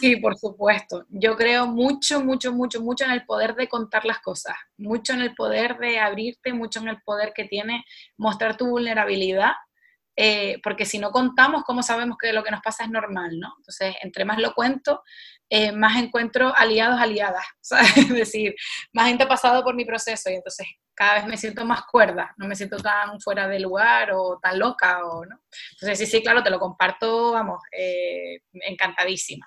Sí, por supuesto. Yo creo mucho, mucho, mucho, mucho en el poder de contar las cosas, mucho en el poder de abrirte, mucho en el poder que tiene mostrar tu vulnerabilidad, eh, porque si no contamos, ¿cómo sabemos que lo que nos pasa es normal, no? Entonces, entre más lo cuento, eh, más encuentro aliados, aliadas, Es decir, más gente ha pasado por mi proceso y entonces cada vez me siento más cuerda, no me siento tan fuera de lugar o tan loca, o, ¿no? Entonces, sí, sí, claro, te lo comparto, vamos, eh, encantadísima.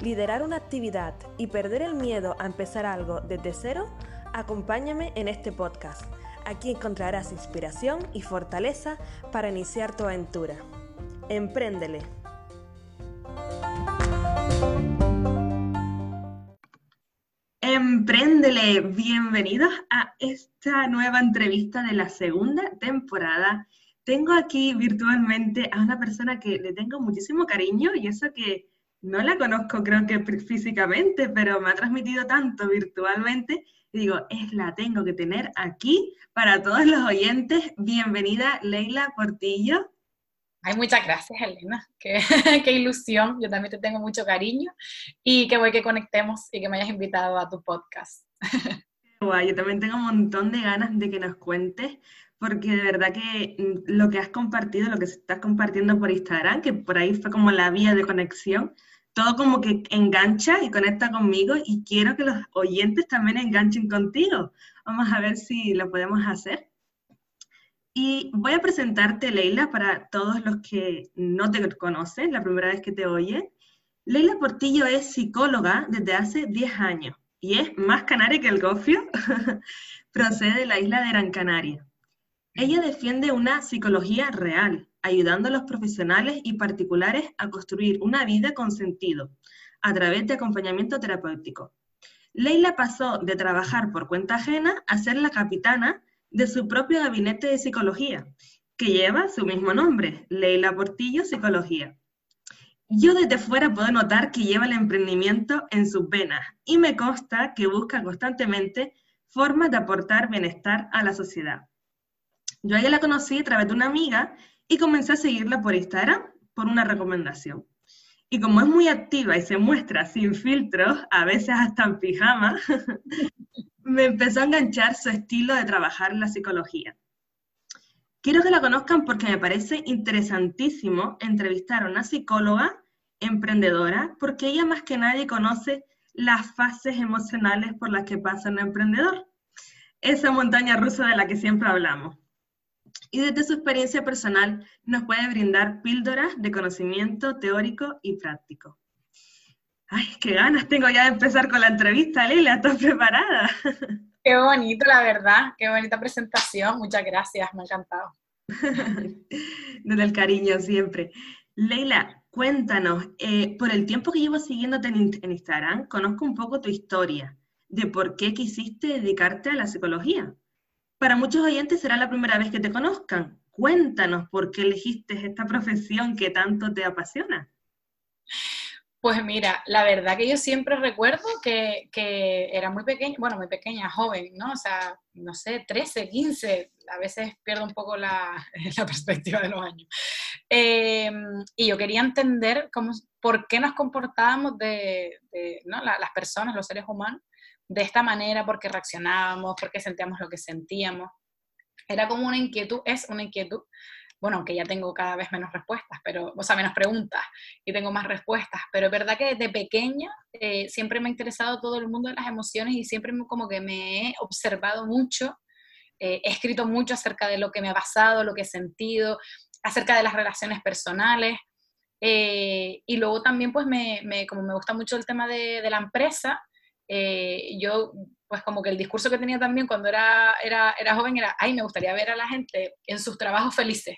liderar una actividad y perder el miedo a empezar algo desde cero, acompáñame en este podcast Aquí encontrarás inspiración y fortaleza para iniciar tu aventura. Empréndele. Empréndele, bienvenidos a esta nueva entrevista de la segunda temporada. Tengo aquí virtualmente a una persona que le tengo muchísimo cariño y eso que no la conozco creo que físicamente, pero me ha transmitido tanto virtualmente digo, es la tengo que tener aquí para todos los oyentes. Bienvenida, Leila Portillo. Ay, muchas gracias, Elena. Qué, qué, ilusión. Yo también te tengo mucho cariño y qué voy que conectemos y que me hayas invitado a tu podcast. Guay, yo también tengo un montón de ganas de que nos cuentes, porque de verdad que mm, lo que has compartido, lo que estás compartiendo por Instagram, que por ahí fue como la vía de conexión, todo como que engancha y conecta conmigo y quiero que los oyentes también enganchen contigo. Vamos a ver si lo podemos hacer. Y voy a presentarte, Leila, para todos los que no te conocen, la primera vez que te oyen. Leila Portillo es psicóloga desde hace 10 años y es más canaria que el gofio. Procede de la isla de Gran Canaria. Ella defiende una psicología real, ayudando a los profesionales y particulares a construir una vida con sentido a través de acompañamiento terapéutico. Leila pasó de trabajar por cuenta ajena a ser la capitana de su propio gabinete de psicología, que lleva su mismo nombre, Leila Portillo Psicología. Yo desde fuera puedo notar que lleva el emprendimiento en sus venas y me consta que busca constantemente formas de aportar bienestar a la sociedad. Yo a ella la conocí a través de una amiga y comencé a seguirla por Instagram por una recomendación. Y como es muy activa y se muestra sin filtros, a veces hasta en pijama, me empezó a enganchar su estilo de trabajar la psicología. Quiero que la conozcan porque me parece interesantísimo entrevistar a una psicóloga emprendedora, porque ella más que nadie conoce las fases emocionales por las que pasa un emprendedor. Esa montaña rusa de la que siempre hablamos y desde su experiencia personal nos puede brindar píldoras de conocimiento teórico y práctico. Ay, qué ganas tengo ya de empezar con la entrevista, Leila, ¿estás preparada? Qué bonito, la verdad, qué bonita presentación, muchas gracias, me ha encantado. Desde el cariño siempre. Leila, cuéntanos, eh, por el tiempo que llevo siguiéndote en Instagram, conozco un poco tu historia, de por qué quisiste dedicarte a la psicología. Para muchos oyentes será la primera vez que te conozcan. Cuéntanos por qué elegiste esta profesión que tanto te apasiona. Pues mira, la verdad que yo siempre recuerdo que, era muy pequeña, bueno, muy pequeña, joven, ¿no? O sea, no sé, 13, 15, a veces pierdo un poco la, perspectiva de los años. Em, y yo quería entender cómo, por qué nos comportábamos de, ¿no? las personas, los seres humanos, de esta manera porque reaccionábamos, porque sentíamos lo que sentíamos. Era como una inquietud, es una inquietud, bueno, aunque ya tengo cada vez menos respuestas, pero, o sea, menos preguntas y tengo más respuestas, pero es verdad que desde pequeña eh, siempre me ha interesado todo el mundo de las emociones y siempre como que me he observado mucho, eh, he escrito mucho acerca de lo que me ha pasado, lo que he sentido, acerca de las relaciones personales. Eh, y luego también, pues, me, como me gusta mucho el tema de, de la empresa, eh, yo, pues como que el discurso que tenía también cuando era, era, era joven era, ay, me gustaría ver a la gente en sus trabajos felices.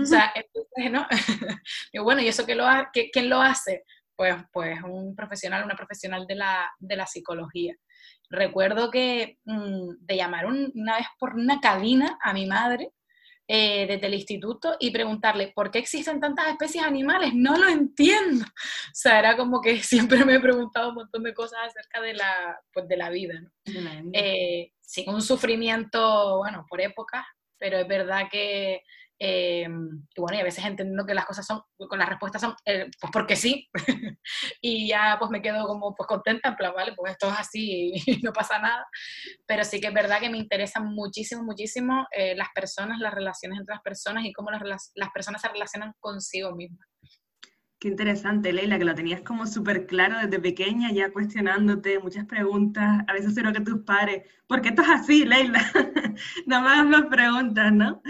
O sea, entonces, ¿no? y bueno, ¿y eso qué lo ha, quién lo hace? Pues, pues un profesional, una profesional de la, de la psicología. Recuerdo que mm, de llamar una vez por una cabina a mi madre eh, desde el instituto y preguntarle, ¿por qué existen tantas especies animales? No lo entiendo. O sea, era como que siempre me he preguntado un montón de cosas acerca de la, pues, de la vida. ¿no? Eh, sin un sufrimiento, bueno, por épocas, pero es verdad que eh, y bueno, y a veces entiendo que las cosas son, con las respuestas son, eh, pues porque sí, y ya pues me quedo como pues contenta, en plan, vale, pues esto es así y, no pasa nada, pero sí que es verdad que me interesan muchísimo, muchísimo eh, las personas, las relaciones entre las personas y cómo las, las personas se relacionan consigo mismas. Qué interesante, Leila, que lo tenías como súper claro desde pequeña, ya cuestionándote muchas preguntas, a veces creo que tus padres, ¿por qué esto es así, Leila? Nada más más preguntas, ¿no?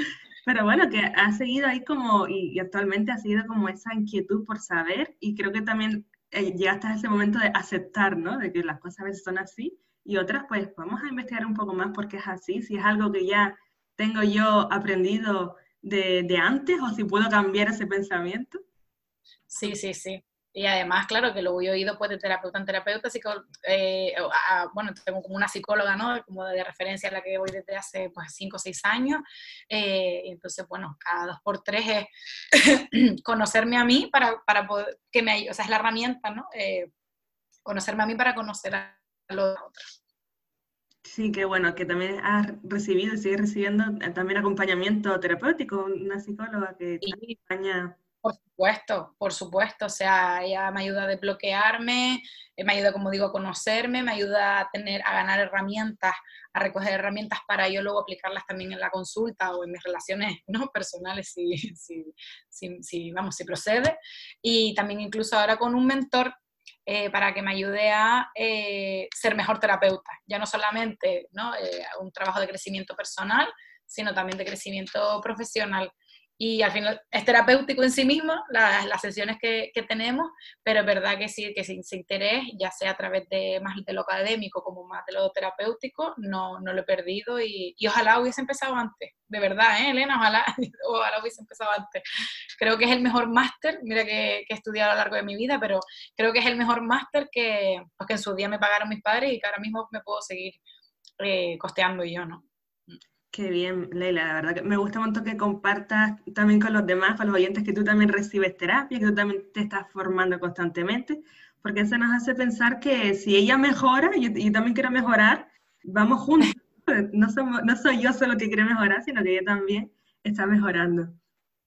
Pero bueno, que ha seguido ahí como, y, actualmente ha seguido como esa inquietud por saber, y creo que también eh, llegaste a ese momento de aceptar, ¿no? De que las cosas a veces son así, y otras, pues vamos a investigar un poco más por qué es así, si es algo que ya tengo yo aprendido de, de antes o si puedo cambiar ese pensamiento. Sí, sí, sí. Y además, claro, que lo voy oído pues de terapeuta en terapeuta, así eh, bueno, tengo como una psicóloga, ¿no? Como de referencia a la que voy desde hace pues cinco o seis años. Eh, entonces, bueno, cada dos por tres es conocerme a mí para, para poder, que me o sea, es la herramienta, ¿no? Eh, conocerme a mí para conocer a los otros. Sí, qué bueno, que también has recibido y sigues recibiendo también acompañamiento terapéutico, una psicóloga que te acompaña por supuesto, por supuesto. O sea, ella me ayuda a desbloquearme, eh, me ayuda, como digo, a conocerme, me ayuda a tener, a ganar herramientas, a recoger herramientas para yo luego aplicarlas también en la consulta o en mis relaciones ¿no? personales, si, si, si, vamos, si procede. Y también incluso ahora con un mentor eh, para que me ayude a eh, ser mejor terapeuta. Ya no solamente ¿no? un trabajo de crecimiento personal, sino también de crecimiento profesional y al final es terapéutico en sí mismo las, las sesiones que, que, tenemos, pero es verdad que sí, que sin, interés, ya sea a través de más de lo académico como más de lo terapéutico, no, no lo he perdido y, y, ojalá hubiese empezado antes, de verdad, ¿eh, Elena? Ojalá, ojalá hubiese empezado antes. Creo que es el mejor máster, mira que, que, he estudiado a lo largo de mi vida, pero creo que es el mejor máster que, pues que en su día me pagaron mis padres y que ahora mismo me puedo seguir eh, costeando yo, ¿no? Qué bien, Leila, la verdad que me gusta mucho que compartas también con los demás, con los oyentes, que tú también recibes terapia, que tú también te estás formando constantemente, porque eso nos hace pensar que si ella mejora yo, también quiero mejorar, vamos juntos. No soy yo solo que quiere mejorar, sino que ella también está mejorando.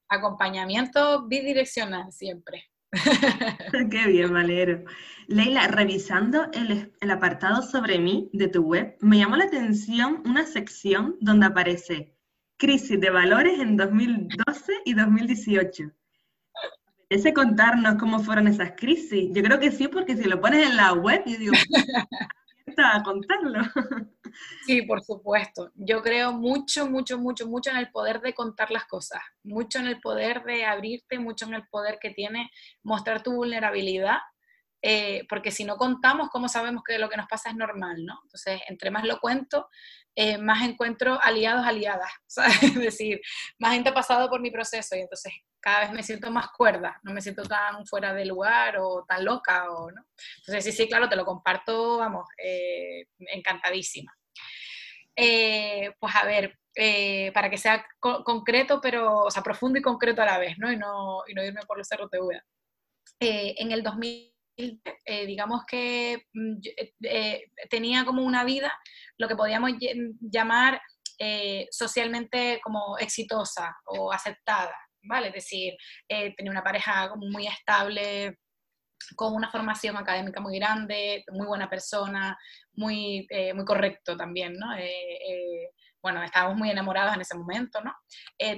Acompañamiento bidireccional siempre. Qué bien, Valero. Leila, revisando el, apartado sobre mí de tu web, me llamó la atención una sección donde aparece crisis de valores en 2012 y 2018. ¿Ese contarnos cómo fueron esas crisis? Yo creo que sí, porque si lo pones en la web, yo digo, a contarlo. Sí, por supuesto. Yo creo mucho, mucho, mucho, mucho en el poder de contar las cosas, mucho en el poder de abrirte, mucho en el poder que tiene mostrar tu vulnerabilidad, eh, porque si no contamos, ¿cómo sabemos que lo que nos pasa es normal? ¿no? Entonces, entre más lo cuento, eh, más encuentro aliados, aliadas, es decir, más gente ha pasado por mi proceso y entonces cada vez me siento más cuerda, no me siento tan fuera de lugar o tan loca, o, ¿no? Entonces, sí, sí, claro, te lo comparto, vamos, eh, encantadísima. Eh, pues a ver, eh, para que sea concreto, pero, o sea, profundo y concreto a la vez, ¿no? Y no, y no irme por los cerros de Uda. en el 2000, digamos que mm, tenía como una vida, lo que podíamos llamar socialmente como exitosa o aceptada, ¿vale? Es decir, tenía una pareja muy estable, con una formación académica muy grande, muy buena persona, muy, eh, muy correcto también, ¿no? Eh, eh, bueno, estábamos muy enamorados en ese momento, ¿no?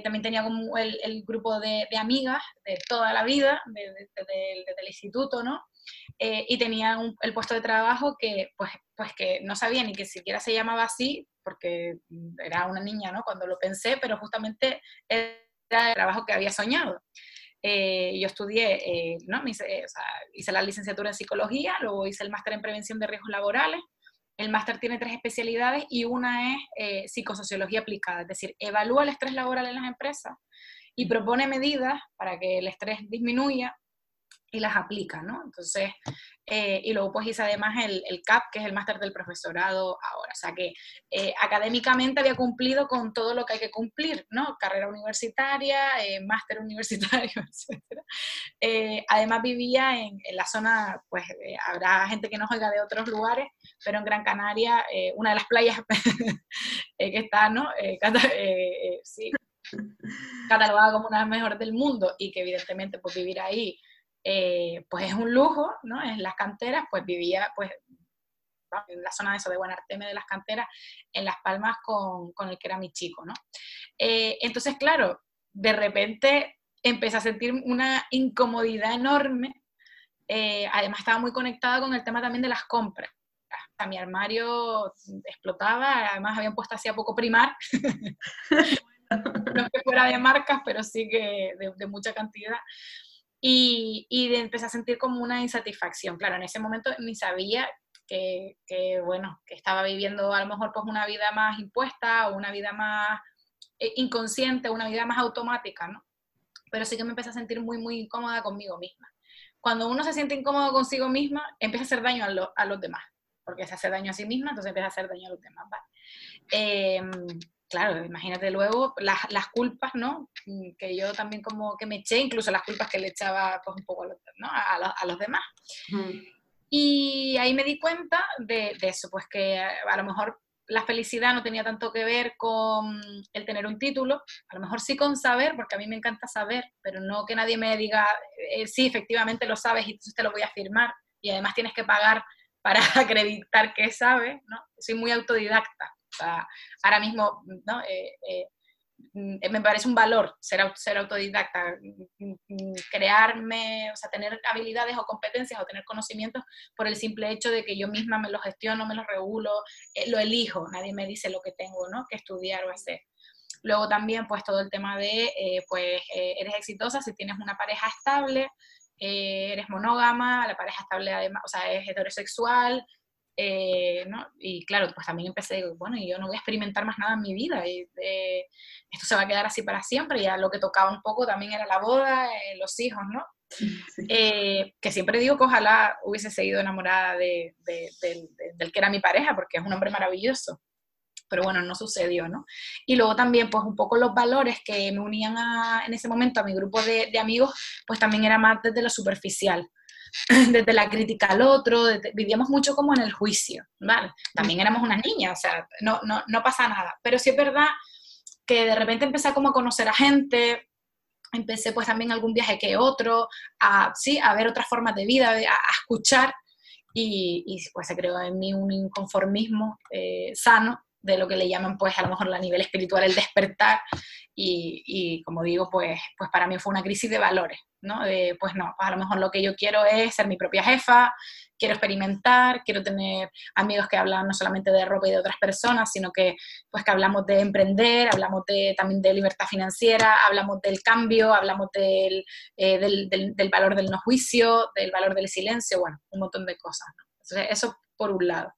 también tenía como el, grupo de, amigas de toda la vida, desde de, el instituto, ¿no? y tenía el puesto de trabajo que, pues, pues que no sabía ni que siquiera se llamaba así, porque era una niña, ¿no? Cuando lo pensé, pero justamente era el trabajo que había soñado. Eh, yo estudié, eh, ¿no? hice, hice la licenciatura en psicología, luego hice el máster en prevención de riesgos laborales. El máster tiene tres especialidades y una es eh, psicosociología aplicada, es decir, evalúa el estrés laboral en las empresas y propone medidas para que el estrés disminuya y las aplica, ¿no? Entonces, eh, y luego pues hice además el, el, CAP, que es el máster del profesorado ahora. O sea que eh, académicamente había cumplido con todo lo que hay que cumplir, ¿no? Carrera universitaria, eh, máster universitario, etc. además vivía en, en, la zona, pues habrá gente que nos oiga de otros lugares, pero en Gran Canaria, una de las playas que está, ¿no? sí, catalogada como una de las mejores del mundo y que evidentemente pues vivir ahí eh, pues es un lujo, ¿no? En las canteras, pues vivía, pues, en la zona de eso de Buenarteme de las canteras, en Las Palmas con, con el que era mi chico, ¿no? Eh, entonces, claro, de repente empecé a sentir una incomodidad enorme. Eh, además, estaba muy conectada con el tema también de las compras. Hasta mi armario explotaba, además habían puesto hacía poco primar. no que fuera de marcas, pero sí que de mucha cantidad y, y empecé a sentir como una insatisfacción. Claro, en ese momento ni sabía que, que, bueno, que estaba viviendo a lo mejor pues una vida más impuesta o una vida más eh, inconsciente, una vida más automática, ¿no? Pero sí que me empecé a sentir muy, muy incómoda conmigo misma. Cuando uno se siente incómodo consigo misma, empieza a hacer daño a, a los demás, porque se hace daño a sí misma, entonces empieza a hacer daño a los demás, ¿vale? Eh, claro, imagínate luego las, las, culpas, ¿no? Mm, que yo también como que me eché, incluso las culpas que le echaba pues un poco a los, a, los demás. Y ahí me di cuenta de, de, eso, pues que a lo mejor la felicidad no tenía tanto que ver con el tener un título, a lo mejor sí con saber, porque a mí me encanta saber, pero no que nadie me diga, eh, sí, efectivamente lo sabes y entonces te lo voy a firmar, y además tienes que pagar para acreditar que sabes, ¿no? Soy muy autodidacta ahora mismo, ¿no? Eh, eh, me parece un valor ser, autodidacta, crearme, o sea, tener habilidades o competencias o tener conocimientos por el simple hecho de que yo misma me lo gestiono, me lo regulo, eh, lo elijo, nadie me dice lo que tengo ¿no? que estudiar o hacer. Luego también, pues todo el tema de, pues eres exitosa si tienes una pareja estable, eres monógama, la pareja estable además, o sea, es heterosexual, eh, ¿no? Y claro, pues también empecé, bueno, y yo no voy a experimentar más nada en mi vida, y, eh, esto se va a quedar así para siempre, ya lo que tocaba un poco también era la boda, eh, los hijos, ¿no? que siempre digo que ojalá hubiese seguido enamorada de, de, del que era mi pareja, porque es un hombre maravilloso, pero bueno, no sucedió, ¿no? Y luego también, pues un poco los valores que me unían a, en ese momento a mi grupo de, amigos, pues también era más desde lo superficial. desde la crítica al otro, vivíamos mucho como en el juicio, ¿vale? También éramos unas niñas, o sea, no, no, no pasa nada. Pero sí es verdad que de repente empecé como a conocer a gente, empecé pues también algún viaje que otro, a, sí, a ver otras formas de vida, a, escuchar, y, y, pues se creó en mí un inconformismo eh, sano de lo que le llaman pues a lo mejor a nivel espiritual el despertar y, y, como digo pues, pues para mí fue una crisis de valores, ¿no? De, pues no, pues a lo mejor lo que yo quiero es ser mi propia jefa, quiero experimentar, quiero tener amigos que hablan no solamente de ropa y de otras personas, sino que pues que hablamos de emprender, hablamos de, también de libertad financiera, hablamos del cambio, hablamos del, eh, del, del, valor del no juicio, del valor del silencio, bueno, un montón de cosas. Entonces, eso por un lado.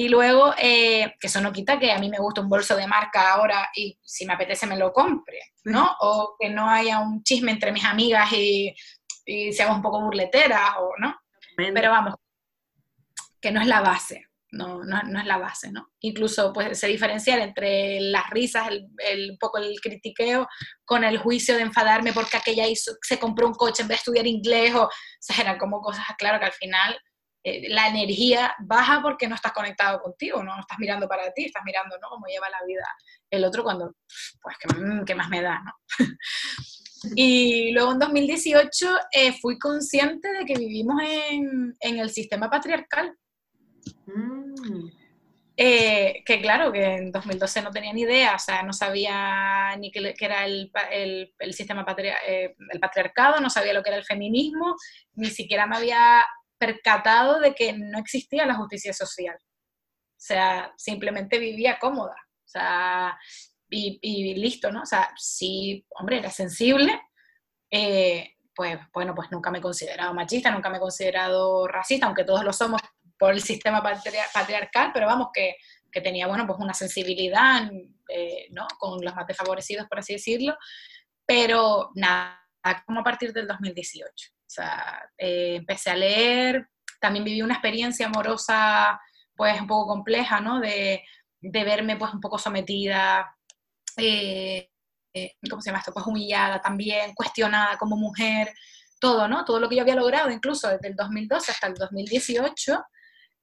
Y luego, eh, que eso no quita que a mí me gusta un bolso de marca ahora y si me apetece me lo compre, ¿no? O que no haya un chisme entre mis amigas y, y seamos un poco burleteras, o, ¿no? Pero vamos, que no es la base, no, no, no, es la base, ¿no? Incluso pues se diferenciar entre las risas, el, el, un poco el critiqueo, con el juicio de enfadarme porque aquella hizo, se compró un coche en vez de estudiar inglés, o, o sea, eran como cosas, claro, que al final eh, la energía baja porque no estás conectado contigo, ¿no? no estás mirando para ti, estás mirando, ¿no? Cómo lleva la vida el otro cuando, pues, ¿qué, más me da, ¿no? y luego en 2018 eh, fui consciente de que vivimos en, en el sistema patriarcal. Mm. Eh, que claro, que en 2012 no tenía ni idea, o sea, no sabía ni qué, era el, el, el sistema patri el patriarcado, no sabía lo que era el feminismo, ni siquiera me había percatado de que no existía la justicia social. O sea, simplemente vivía cómoda. O sea, y, listo, ¿no? O sea, sí, hombre, era sensible. Eh, pues bueno, pues nunca me he considerado machista, nunca me he considerado racista, aunque todos lo somos por el sistema patriarcal, pero vamos, que, que, tenía, bueno, pues una sensibilidad, eh, ¿no? Con los más desfavorecidos, por así decirlo, pero nada, como a partir del 2018. O sea, eh, empecé a leer, también viví una experiencia amorosa pues un poco compleja, ¿no? De, de verme pues un poco sometida, eh, eh, ¿cómo se llama esto? Pues humillada también, cuestionada como mujer, todo, ¿no? Todo lo que yo había logrado, incluso desde el 2012 hasta el 2018,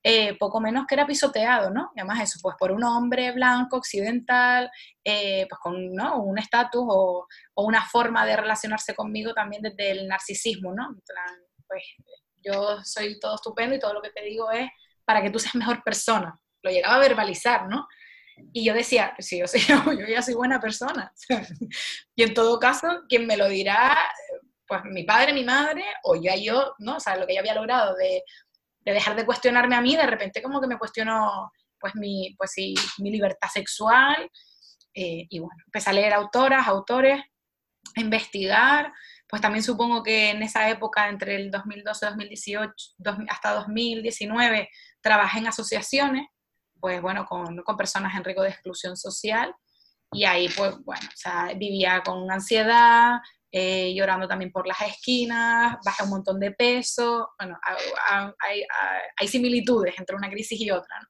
eh, poco menos que era pisoteado, ¿no? Y además eso, pues por un hombre blanco, occidental, pues con ¿no? un estatus o, una forma de relacionarse conmigo también desde el narcisismo, ¿no? pues yo soy todo estupendo y todo lo que te digo es para que tú seas mejor persona. Lo llegaba a verbalizar, ¿no? Y yo decía, sí, yo, yo ya soy buena persona. y en todo caso, quien me lo dirá, pues mi padre, mi madre, o ya yo, ¿no? O sea, lo que yo había logrado de, de dejar de cuestionarme a mí, de repente como que me cuestiono, pues mi, pues sí, mi libertad sexual. Eh, y bueno, empecé a leer autoras, autores, a investigar, pues también supongo que en esa época, entre el 2012 2018, hasta 2019, trabajé en asociaciones, pues bueno, con, con, personas en riesgo de exclusión social, y ahí pues bueno, o sea, vivía con ansiedad, eh, llorando también por las esquinas, bajé un montón de peso, bueno, hay, hay, similitudes entre una crisis y otra, ¿no?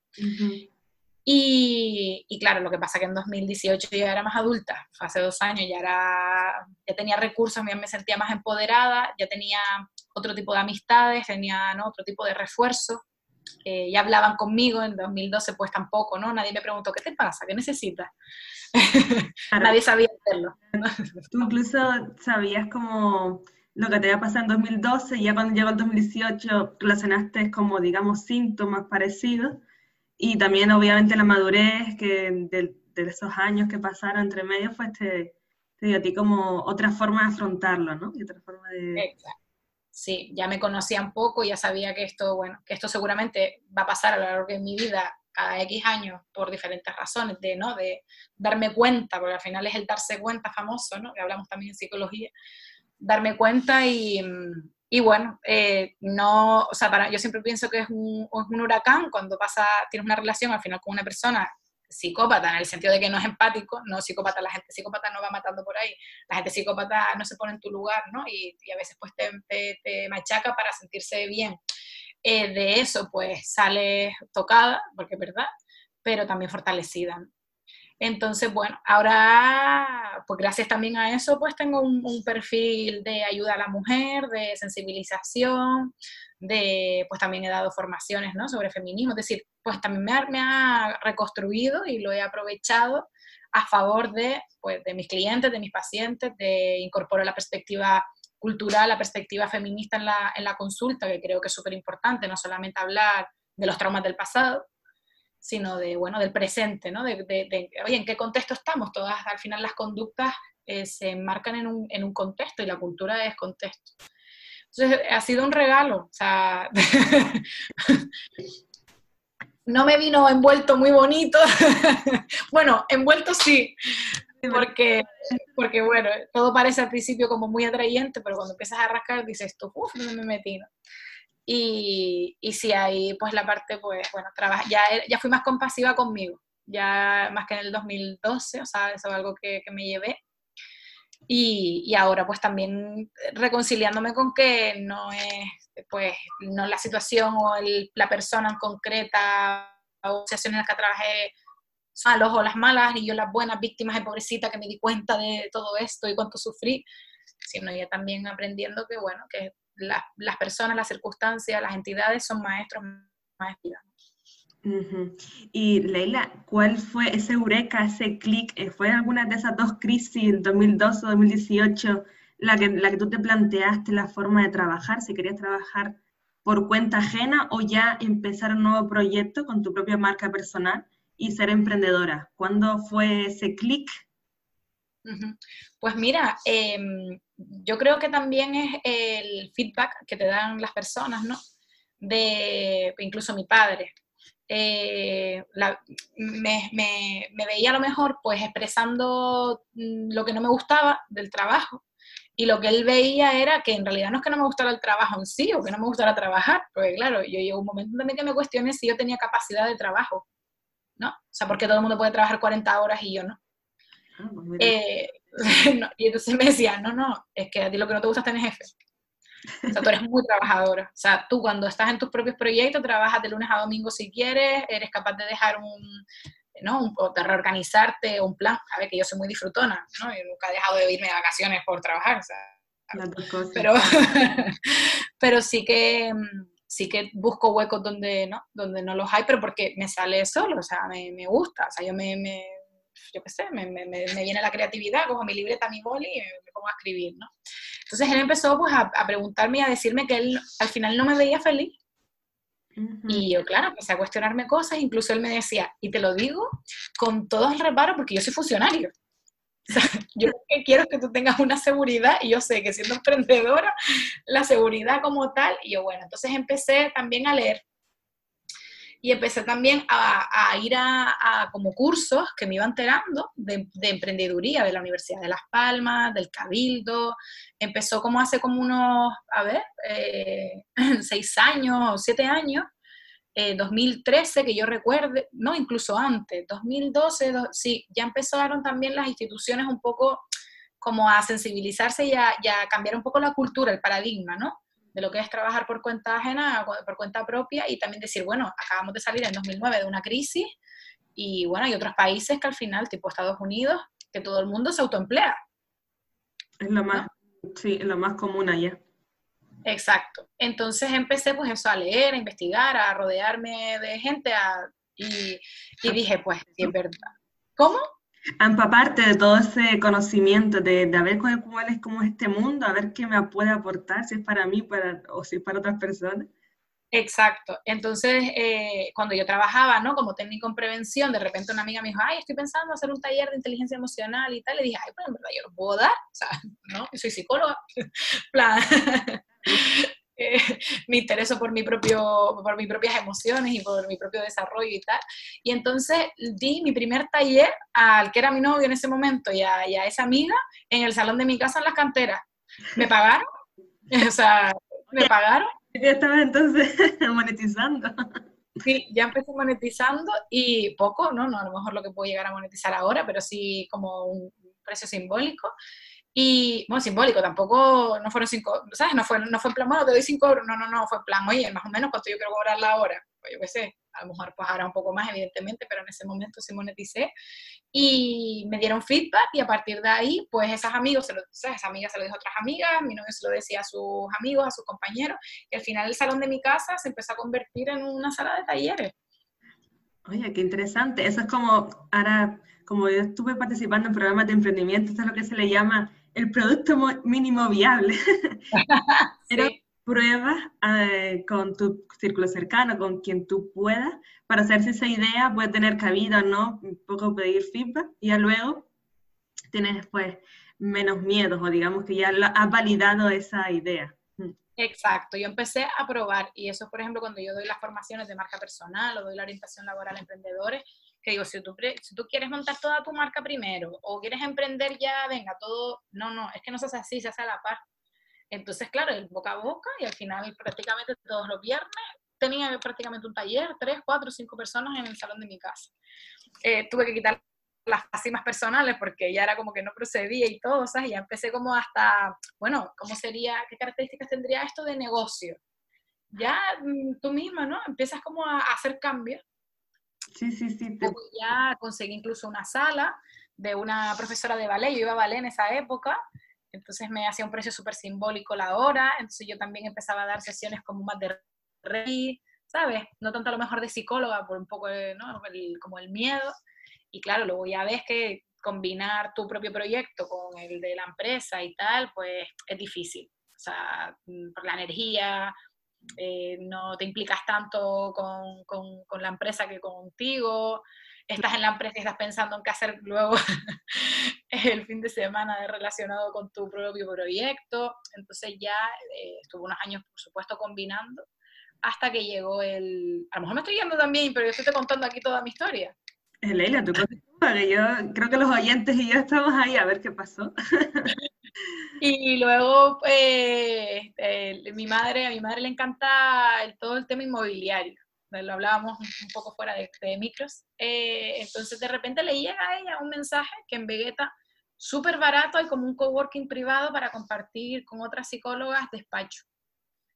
Y, y, claro, lo que pasa que en 2018 yo ya era más adulta, hace dos años ya, era, ya tenía recursos, ya me sentía más empoderada, ya tenía otro tipo de amistades, tenía ¿no? otro tipo de refuerzo, eh, ya hablaban conmigo, en 2012 pues tampoco, ¿no? Nadie me preguntó, ¿qué te pasa? ¿Qué necesitas? Nadie sabía hacerlo. Tú incluso sabías como lo que te iba a pasar en 2012, y ya cuando llegó el 2018 relacionaste como, digamos, síntomas parecidos y también obviamente la madurez que de, esos años que pasaron entre medio, pues te, te, dio a ti como otra forma de afrontarlo, ¿no? Y otra forma de... Exacto. Sí, ya me conocía un poco, ya sabía que esto, bueno, que esto seguramente va a pasar a lo largo de mi vida cada X años por diferentes razones, de, ¿no? de darme cuenta, porque al final es el darse cuenta famoso, ¿no? que hablamos también en psicología, darme cuenta y, y bueno, eh, no, o sea, para, yo siempre pienso que es un, un, huracán cuando pasa, tienes una relación al final con una persona psicópata, en el sentido de que no es empático, no psicópata, la gente psicópata no va matando por ahí, la gente psicópata no se pone en tu lugar, ¿no? Y, y a veces pues te, te, te, machaca para sentirse bien. Eh, de eso pues sale tocada, porque es verdad, pero también fortalecida. ¿no? Entonces, bueno, ahora, pues gracias también a eso, pues tengo un, perfil de ayuda a la mujer, de sensibilización, de, pues también he dado formaciones, ¿no? Sobre feminismo, es decir, pues también me ha, reconstruido y lo he aprovechado a favor de, pues, de mis clientes, de mis pacientes, de incorporar la perspectiva cultural, la perspectiva feminista en la, en la consulta, que creo que es súper importante, no solamente hablar de los traumas del pasado, sino de, bueno, del presente, ¿no? De, de, ¿en qué contexto estamos? Todas, al final, las conductas eh, se enmarcan en un, en un, contexto y la cultura es contexto. Entonces, ha sido un regalo, o sea, no me vino envuelto muy bonito, bueno, envuelto sí, porque, porque, bueno, todo parece al principio como muy atrayente, pero cuando empiezas a rascar dices tú, uff, no me metí, ¿no? Y, y sí, ahí pues la parte, pues bueno, ya, ya fui más compasiva conmigo, ya más que en el 2012, o sea, eso es algo que, que me llevé. Y, ahora pues también reconciliándome con que no es, pues, no la situación o el, la persona en concreta o situaciones en las que trabajé son los o las malas y yo las buenas víctimas de pobrecita que me di cuenta de todo esto y cuánto sufrí, sino ya también aprendiendo que bueno, que las personas, las circunstancias, las entidades son maestros, maestros. Y Leila, ¿cuál fue ese eureka, ese clic? Eh, ¿Fue alguna de esas dos crisis, 2012 o 2018, la que, la que tú te planteaste la forma de trabajar? Si querías trabajar por cuenta ajena o ya empezar un nuevo proyecto con tu propia marca personal y ser emprendedora. ¿Cuándo fue ese clic? Pues mira, em, yo creo que también es el feedback que te dan las personas, ¿no? De incluso mi padre. Eh, me, veía a lo mejor pues expresando mm, lo que no me gustaba del trabajo y lo que él veía era que en realidad no es que no me gustara el trabajo en sí o que no me gustara trabajar, porque claro, yo llego un momento también que me cuestioné si yo tenía capacidad de trabajo, ¿no? O sea, porque todo el mundo puede trabajar 40 horas y yo no. Ah, pues y entonces me decía, no, no, es que a ti lo que no te gusta es tener jefe. O sea, tú eres muy trabajadora. O sea, tú cuando estás en tus propios proyectos, trabajas de lunes a domingo si quieres, eres capaz de dejar un, ¿no? Un, o de reorganizarte un plan. A ver, que yo soy muy disfrutona, ¿no? Yo nunca he dejado de irme de vacaciones por trabajar, o sea, pero, pero sí que sí que busco huecos donde no, donde no los hay, pero porque me sale solo, o sea, me, me gusta, o sea, yo me, me yo qué sé, me, me, me, viene la creatividad, cojo mi libreta, mi boli y me pongo a escribir, ¿no? Entonces él empezó pues a, a preguntarme y a decirme que él al final no me veía feliz, y yo, claro, empecé a cuestionarme cosas, incluso él me decía, y te lo digo con todo el reparo porque yo soy funcionario. O sea, yo lo que quiero es que tú tengas una seguridad y yo sé que siendo emprendedora, la seguridad como tal, y yo, bueno, entonces empecé también a leer y empecé también a, ir a, a, como cursos que me iban enterando de, de, emprendeduría de la Universidad de Las Palmas, del Cabildo. Empezó como hace como unos, a ver, eh, seis años o siete años, eh, 2013, que yo recuerde, no, incluso antes, 2012, do, sí, ya empezaron también las instituciones un poco como a sensibilizarse y a, y a cambiar un poco la cultura, el paradigma, ¿no? De lo que es trabajar por cuenta ajena, por cuenta propia, y también decir, bueno, acabamos de salir en 2009 de una crisis, y bueno, hay otros países que al final, tipo Estados Unidos, que todo el mundo se autoemplea. Es lo más, ¿no? sí, es lo más común allá. Exacto. Entonces empecé pues eso, a leer, a investigar, a rodearme de gente, a, y, y dije, pues, sí, es verdad. ¿Cómo? Empaparte de todo ese conocimiento, de, de ver cuál, cuál, es como este mundo, a ver qué me puede aportar, si es para mí para, o si es para otras personas. Exacto. Entonces, eh, cuando yo trabajaba, ¿no? Como técnico en prevención, de repente una amiga me dijo, ay, estoy pensando hacer un taller de inteligencia emocional y tal. Le dije, ay, pues en verdad yo lo puedo dar, o sea, ¿no? Yo soy psicóloga. Eh, me intereso por mi, propio, por mis propias emociones y por mi propio desarrollo y tal. Y entonces di mi primer taller al que era mi novio en ese momento y a, y a esa amiga en el salón de mi casa en las canteras. ¿Me pagaron? o sea, me pagaron. Ya estaba entonces monetizando. Sí, ya empecé monetizando y poco, ¿no? No a lo mejor lo que puedo llegar a monetizar ahora, pero sí como un precio simbólico. Y, bueno, simbólico, tampoco, no fueron cinco, ¿sabes? No fue, no fue en plan, bueno, te doy cinco euros, no, no, no, fue en plan, oye, más o menos cuánto yo quiero cobrar la hora, pues yo qué sé, a lo mejor pues ahora un poco más, evidentemente, pero en ese momento sí moneticé, y me dieron feedback, y a partir de ahí, pues esas amigos, se lo, ¿sabes? Esa amiga se lo dijo a otras amigas, mi novio se lo decía a sus amigos, a sus compañeros, y al final el salón de mi casa se empezó a convertir en una sala de talleres. Oye, qué interesante, eso es como, ahora, como yo estuve participando en programas de emprendimiento, eso es lo que se le llama el producto mínimo viable. Pero sí. pruebas eh, con tu círculo cercano, con quien tú puedas, para hacer si esa idea puede tener cabida o no, un poco pedir feedback, y ya luego tienes pues menos miedos, o digamos que ya has validado esa idea. Mm. Exacto, yo empecé a probar, y eso, por ejemplo, cuando yo doy las formaciones de marca personal o doy la orientación laboral a emprendedores, que digo, si tú, si tú quieres montar toda tu marca primero o quieres emprender ya, venga, todo, no, no, es que no se hace así, se hace a la par. Entonces, claro, el boca a boca y al final prácticamente todos los viernes tenía prácticamente un taller, tres, cuatro, cinco personas en el salón de mi casa. Eh, tuve que quitar las más personales porque ya era como que no procedía y todo, ¿sabes? Y ya empecé como hasta, bueno, ¿cómo sería, qué características tendría esto de negocio? Ya mm, tú misma, ¿no? Empiezas como a hacer cambios Sí, sí, sí. Ya conseguí incluso una sala de una profesora de ballet, yo iba a ballet en esa época, entonces me hacía un precio súper simbólico la hora, entonces yo también empezaba a dar sesiones como más de rey, ¿sabes? No tanto a lo mejor de psicóloga, por un poco, ¿no? El, como el miedo, y claro, luego ya ves que combinar tu propio proyecto con el de la empresa y tal, pues es difícil. O sea, mm, por la energía, eh, no te implicas tanto con, con, con, la empresa que contigo, estás en la empresa y estás pensando en qué hacer luego el fin de semana relacionado con tu propio proyecto. Entonces ya eh, estuve unos años, por supuesto, combinando hasta que llegó el... A lo mejor me estoy yendo también, pero yo estoy contando aquí toda mi historia. Leila, tú que yo creo que los oyentes y yo estamos ahí a ver qué pasó. Y luego, eh, eh, mi madre, a mi madre le encanta el, todo el tema inmobiliario. Lo hablábamos un poco fuera de, de micros. Eh, entonces, de repente le llega a ella un mensaje que en Vegeta súper barato, hay como un coworking privado para compartir con otras psicólogas despacho.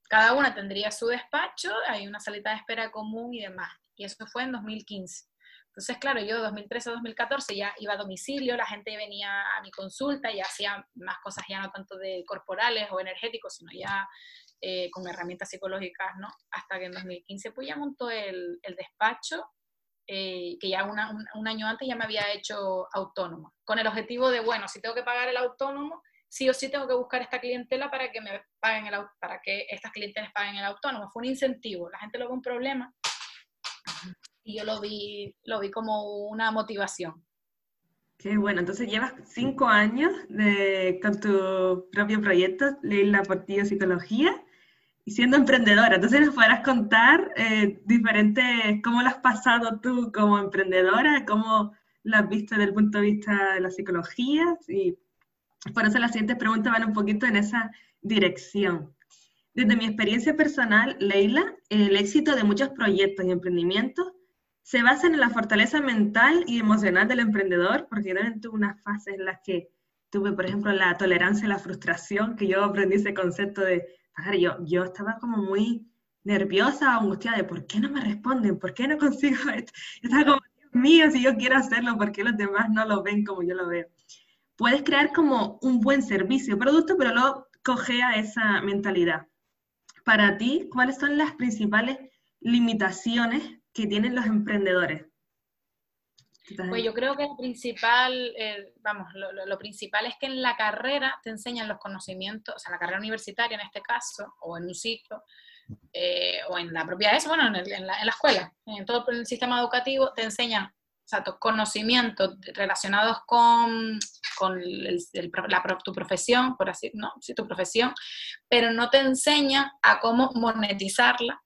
Cada una tendría su despacho, hay una salita de espera común y demás. Y eso fue en 2015. Entonces, claro, yo 2013 2014 ya iba a domicilio, la gente venía a mi consulta y hacía más cosas ya no tanto de corporales o energéticos, sino ya eh, con herramientas psicológicas, ¿no? Hasta que en 2015 pues ya montó el, el despacho, eh, que ya un, año antes ya me había hecho autónoma, con el objetivo de, bueno, si tengo que pagar el autónomo, sí o sí tengo que buscar esta clientela para que me paguen el para que estas clientes paguen el autónomo. Fue un incentivo. La gente lo ve un problema y yo lo vi, lo vi como una motivación. Qué bueno, entonces llevas cinco años de, con tu propio proyecto, Leila Portillo Psicología, y siendo emprendedora. Entonces nos podrás contar eh, diferentes, cómo lo has pasado tú como emprendedora, cómo lo has visto desde el punto de vista de la psicología, y por eso las siguientes preguntas van un poquito en esa dirección. Desde mi experiencia personal, Leila, el éxito de muchos proyectos y emprendimientos se basan en la fortaleza mental y emocional del emprendedor, porque también tuve unas fases en las que tuve, por ejemplo, la tolerancia a la frustración, que yo aprendí ese concepto de, yo, yo estaba como muy nerviosa, angustiada de por qué no me responden, por qué no consigo esto. Yo estaba como, Dios mío, si yo quiero hacerlo, ¿por qué los demás no lo ven como yo lo veo? Puedes crear como un buen servicio producto, pero luego cogea esa mentalidad. Para ti, ¿cuáles son las principales limitaciones que tienen los emprendedores? Pues yo creo que el principal, eh, vamos, lo, principal es que en la carrera te enseñan los conocimientos, o sea, en la carrera universitaria en este caso, o en un ciclo, eh, o en la propia ESO, bueno, en, la, escuela, en todo el sistema educativo, te enseñan o sea, conocimientos relacionados con, con tu profesión, por así, ¿no? Sí, tu profesión, pero no te enseñan a cómo monetizarla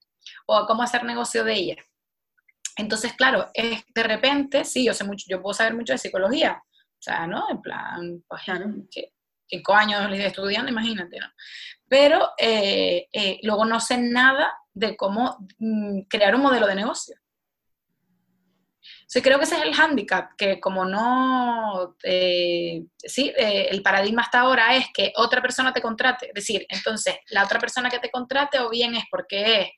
o a cómo hacer negocio de ella. Entonces, claro, es, de repente, sí, yo sé mucho, yo puedo saber mucho de psicología, o sea, ¿no? En plan, pues, cinco años estudiando, imagínate, ¿no? Pero eh, eh, luego no sé nada de cómo mm, crear un modelo de negocio. Sí, creo que ese es el hándicap, que como no, eh, sí, el paradigma hasta ahora es que otra persona te contrate, es decir, entonces la otra persona que te contrate o bien es porque es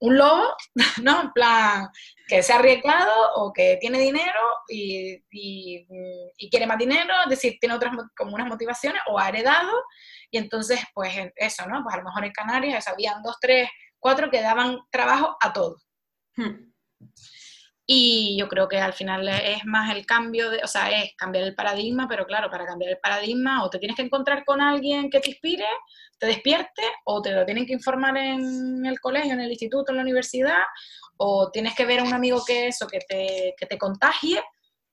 un lobo, ¿no? En plan, que se ha arriesgado o que tiene dinero y, quiere más dinero, es decir, tiene otras como unas motivaciones o ha heredado y entonces, pues eso, ¿no? Pues a lo mejor en Canarias habían dos, tres, cuatro que daban trabajo a todos. Hmm. Y yo creo que al final es más el cambio, de, o sea, es cambiar el paradigma, pero claro, para cambiar el paradigma o te tienes que encontrar con alguien que te inspire, te despierte, o te lo tienen que informar en el colegio, en el instituto, en la universidad, o tienes que ver a un amigo que eso, que te, que te contagie.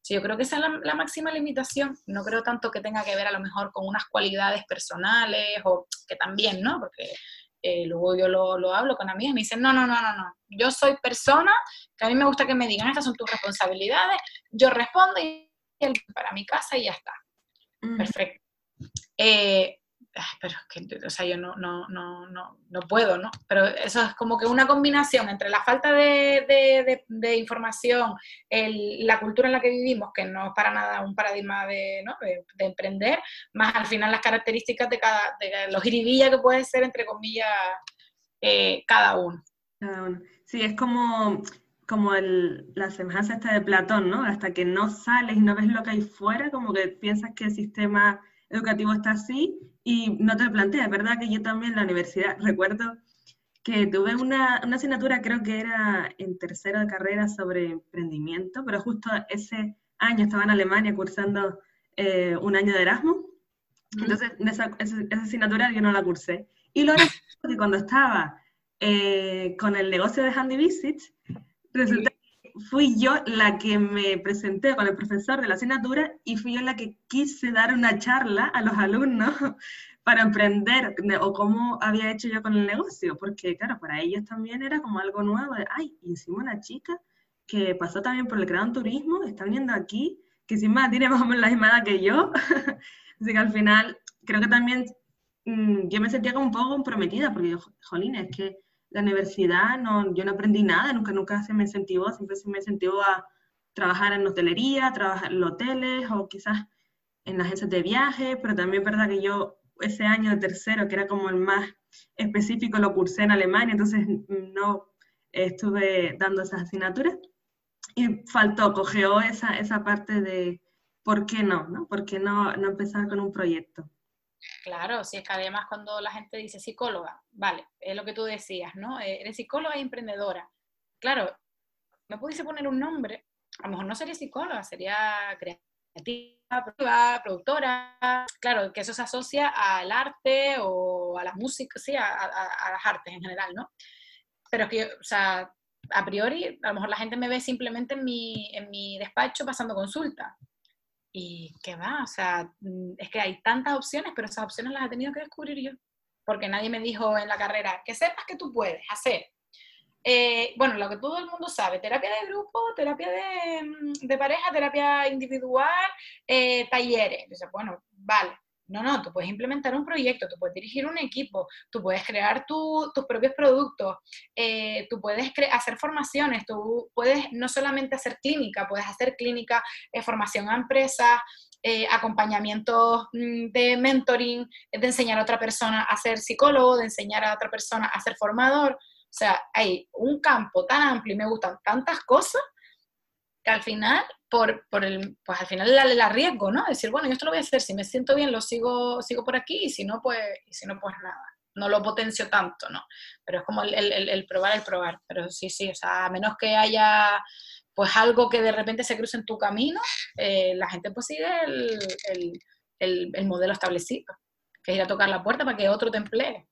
Sí, yo creo que esa es la, la, máxima limitación. No creo tanto que tenga que ver a lo mejor con unas cualidades personales, o que también, ¿no? Porque eh, luego yo lo, lo, hablo con amigas y me dicen, no, no, no, no, no, yo soy persona que a mí me gusta que me digan, estas son tus responsabilidades, yo respondo y para mi casa y ya está. Perfecto. Eh, pero es que, o sea, yo no, no, no, no, no puedo, ¿no? Pero eso es como que una combinación entre la falta de, de, información, la cultura en la que vivimos, que no es para nada un paradigma de, ¿no? de, emprender, más al final las características de cada, de los jiribilla que puede ser, entre comillas, eh, cada uno. Cada uno. Sí, es como, como el, la semejanza esta de Platón, ¿no? Hasta que no sales y no ves lo que hay fuera, como que piensas que el sistema educativo está así y no te lo planteas. Verdad que yo también en la universidad recuerdo que tuve una, una, asignatura, creo que era en tercero de carrera sobre emprendimiento, pero justo ese año estaba en Alemania cursando eh, un año de Erasmus. Entonces, esa, esa, asignatura yo no la cursé. Y lo que cuando estaba eh, con el negocio de Handy Visits, resulta fui yo la que me presenté con el profesor de la asignatura y fui yo la que quise dar una charla a los alumnos para emprender o cómo había hecho yo con el negocio, porque claro, para ellos también era como algo nuevo de, ay, hicimos una chica que pasó también por el gran turismo, está viniendo aquí, que más tiene más o menos la misma edad que yo, así que al final creo que también mm, yo me sentía como un poco comprometida, porque, jolín, es que la universidad, no, yo no aprendí nada, nunca, nunca se me incentivó, siempre se me incentivó a trabajar en hotelería, trabajar en hoteles o quizás en agencias de viaje, pero también es verdad que yo ese año de tercero, que era como el más específico, lo cursé en Alemania, entonces no estuve dando esas asignaturas. Y faltó, cogeó esa, esa parte de por qué no, ¿no? ¿Por qué no, no empezar con un proyecto? Claro, si es que además cuando la gente dice psicóloga, vale, es lo que tú decías, ¿no? Eh, eres psicóloga e emprendedora. Claro, no pudiese poner un nombre, a lo mejor no sería psicóloga, sería creativa, productora. Claro, que eso se asocia al arte o a la música, sí, a, las artes en general, ¿no? Pero es que, o sea, a priori, a lo mejor la gente me ve simplemente en mi, en mi despacho pasando consulta. Y qué va, o sea, mm, es que hay tantas opciones, pero esas opciones las he tenido que descubrir yo, porque nadie me dijo en la carrera, que sepas que tú puedes hacer. Eh, bueno, lo que todo el mundo sabe, terapia de grupo, terapia de, mm, de pareja, terapia individual, eh, talleres. Entonces, bueno, vale, no, no, tú puedes implementar un proyecto, tú puedes dirigir un equipo, tú puedes crear tus propios productos, eh, tú puedes hacer formaciones, tú puedes no solamente hacer clínica, puedes hacer clínica, eh, formación a empresas, eh, acompañamiento mm, de mentoring, de enseñar a otra persona a ser psicólogo, de enseñar a otra persona a ser formador. O sea, hay un campo tan amplio y me gustan tantas cosas que al final, por, por el, pues al final el, arriesgo, ¿no? Decir, bueno, yo esto lo voy a hacer, si me siento bien lo sigo, sigo por aquí y si no, pues, y si no, pues nada. No lo potencio tanto, ¿no? Pero es como el, el, el probar, el probar. Pero sí, sí, o sea, a menos que haya pues algo que de repente se cruce en tu camino, eh, la gente pues sigue el, el, modelo establecido, que es ir a tocar la puerta para que otro te emplee.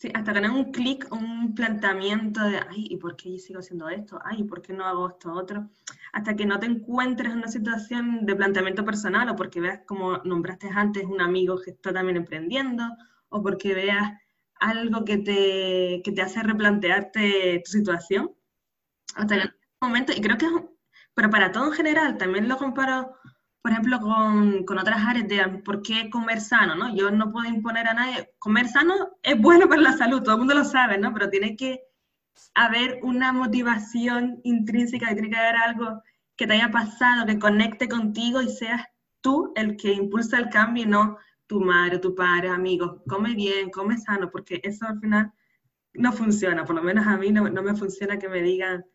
Sí, hasta ganar un clic, un planteamiento de, ay, ¿y por qué yo sigo haciendo esto? Ay, ¿y por qué no hago esto otro? Hasta que no te encuentres en una situación de planteamiento personal o porque veas, como nombraste antes, un amigo que está también emprendiendo o porque veas algo que te, que te hace replantearte tu situación. Hasta que en momento, y creo que es, pero para todo en general, también lo comparo por ejemplo, con, con, otras áreas de por qué comer sano, ¿no? Yo no puedo imponer a nadie, comer sano es bueno para la salud, todo el mundo lo sabe, ¿no? Pero tiene que haber una motivación intrínseca, tiene que haber algo que te haya pasado, que conecte contigo y seas tú el que impulsa el cambio y no tu madre, tu padre, amigos. Come bien, come sano, porque eso al final no funciona, por lo menos a mí no, no me funciona que me digan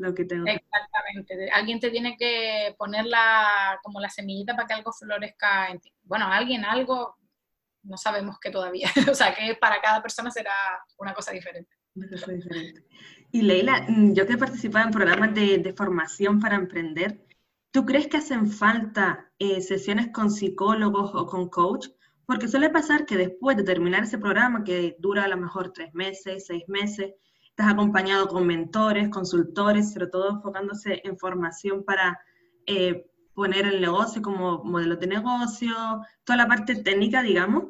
lo que tengo. Exactamente. Alguien te tiene que poner la, como la semillita para que algo florezca en ti. Bueno, alguien, algo, no sabemos qué todavía. o sea, que para cada persona será una cosa diferente. Una cosa diferente. Y Leila, mm, yo que he participado en programas de, de formación para emprender, ¿tú crees que hacen falta eh, sesiones con psicólogos o con coach? Porque suele pasar que después de terminar ese programa, que dura a lo mejor tres meses, seis meses, Estás acompañado con mentores, consultores, sobre todo enfocándose en formación para eh, poner el negocio como modelo de negocio, toda la parte técnica, digamos.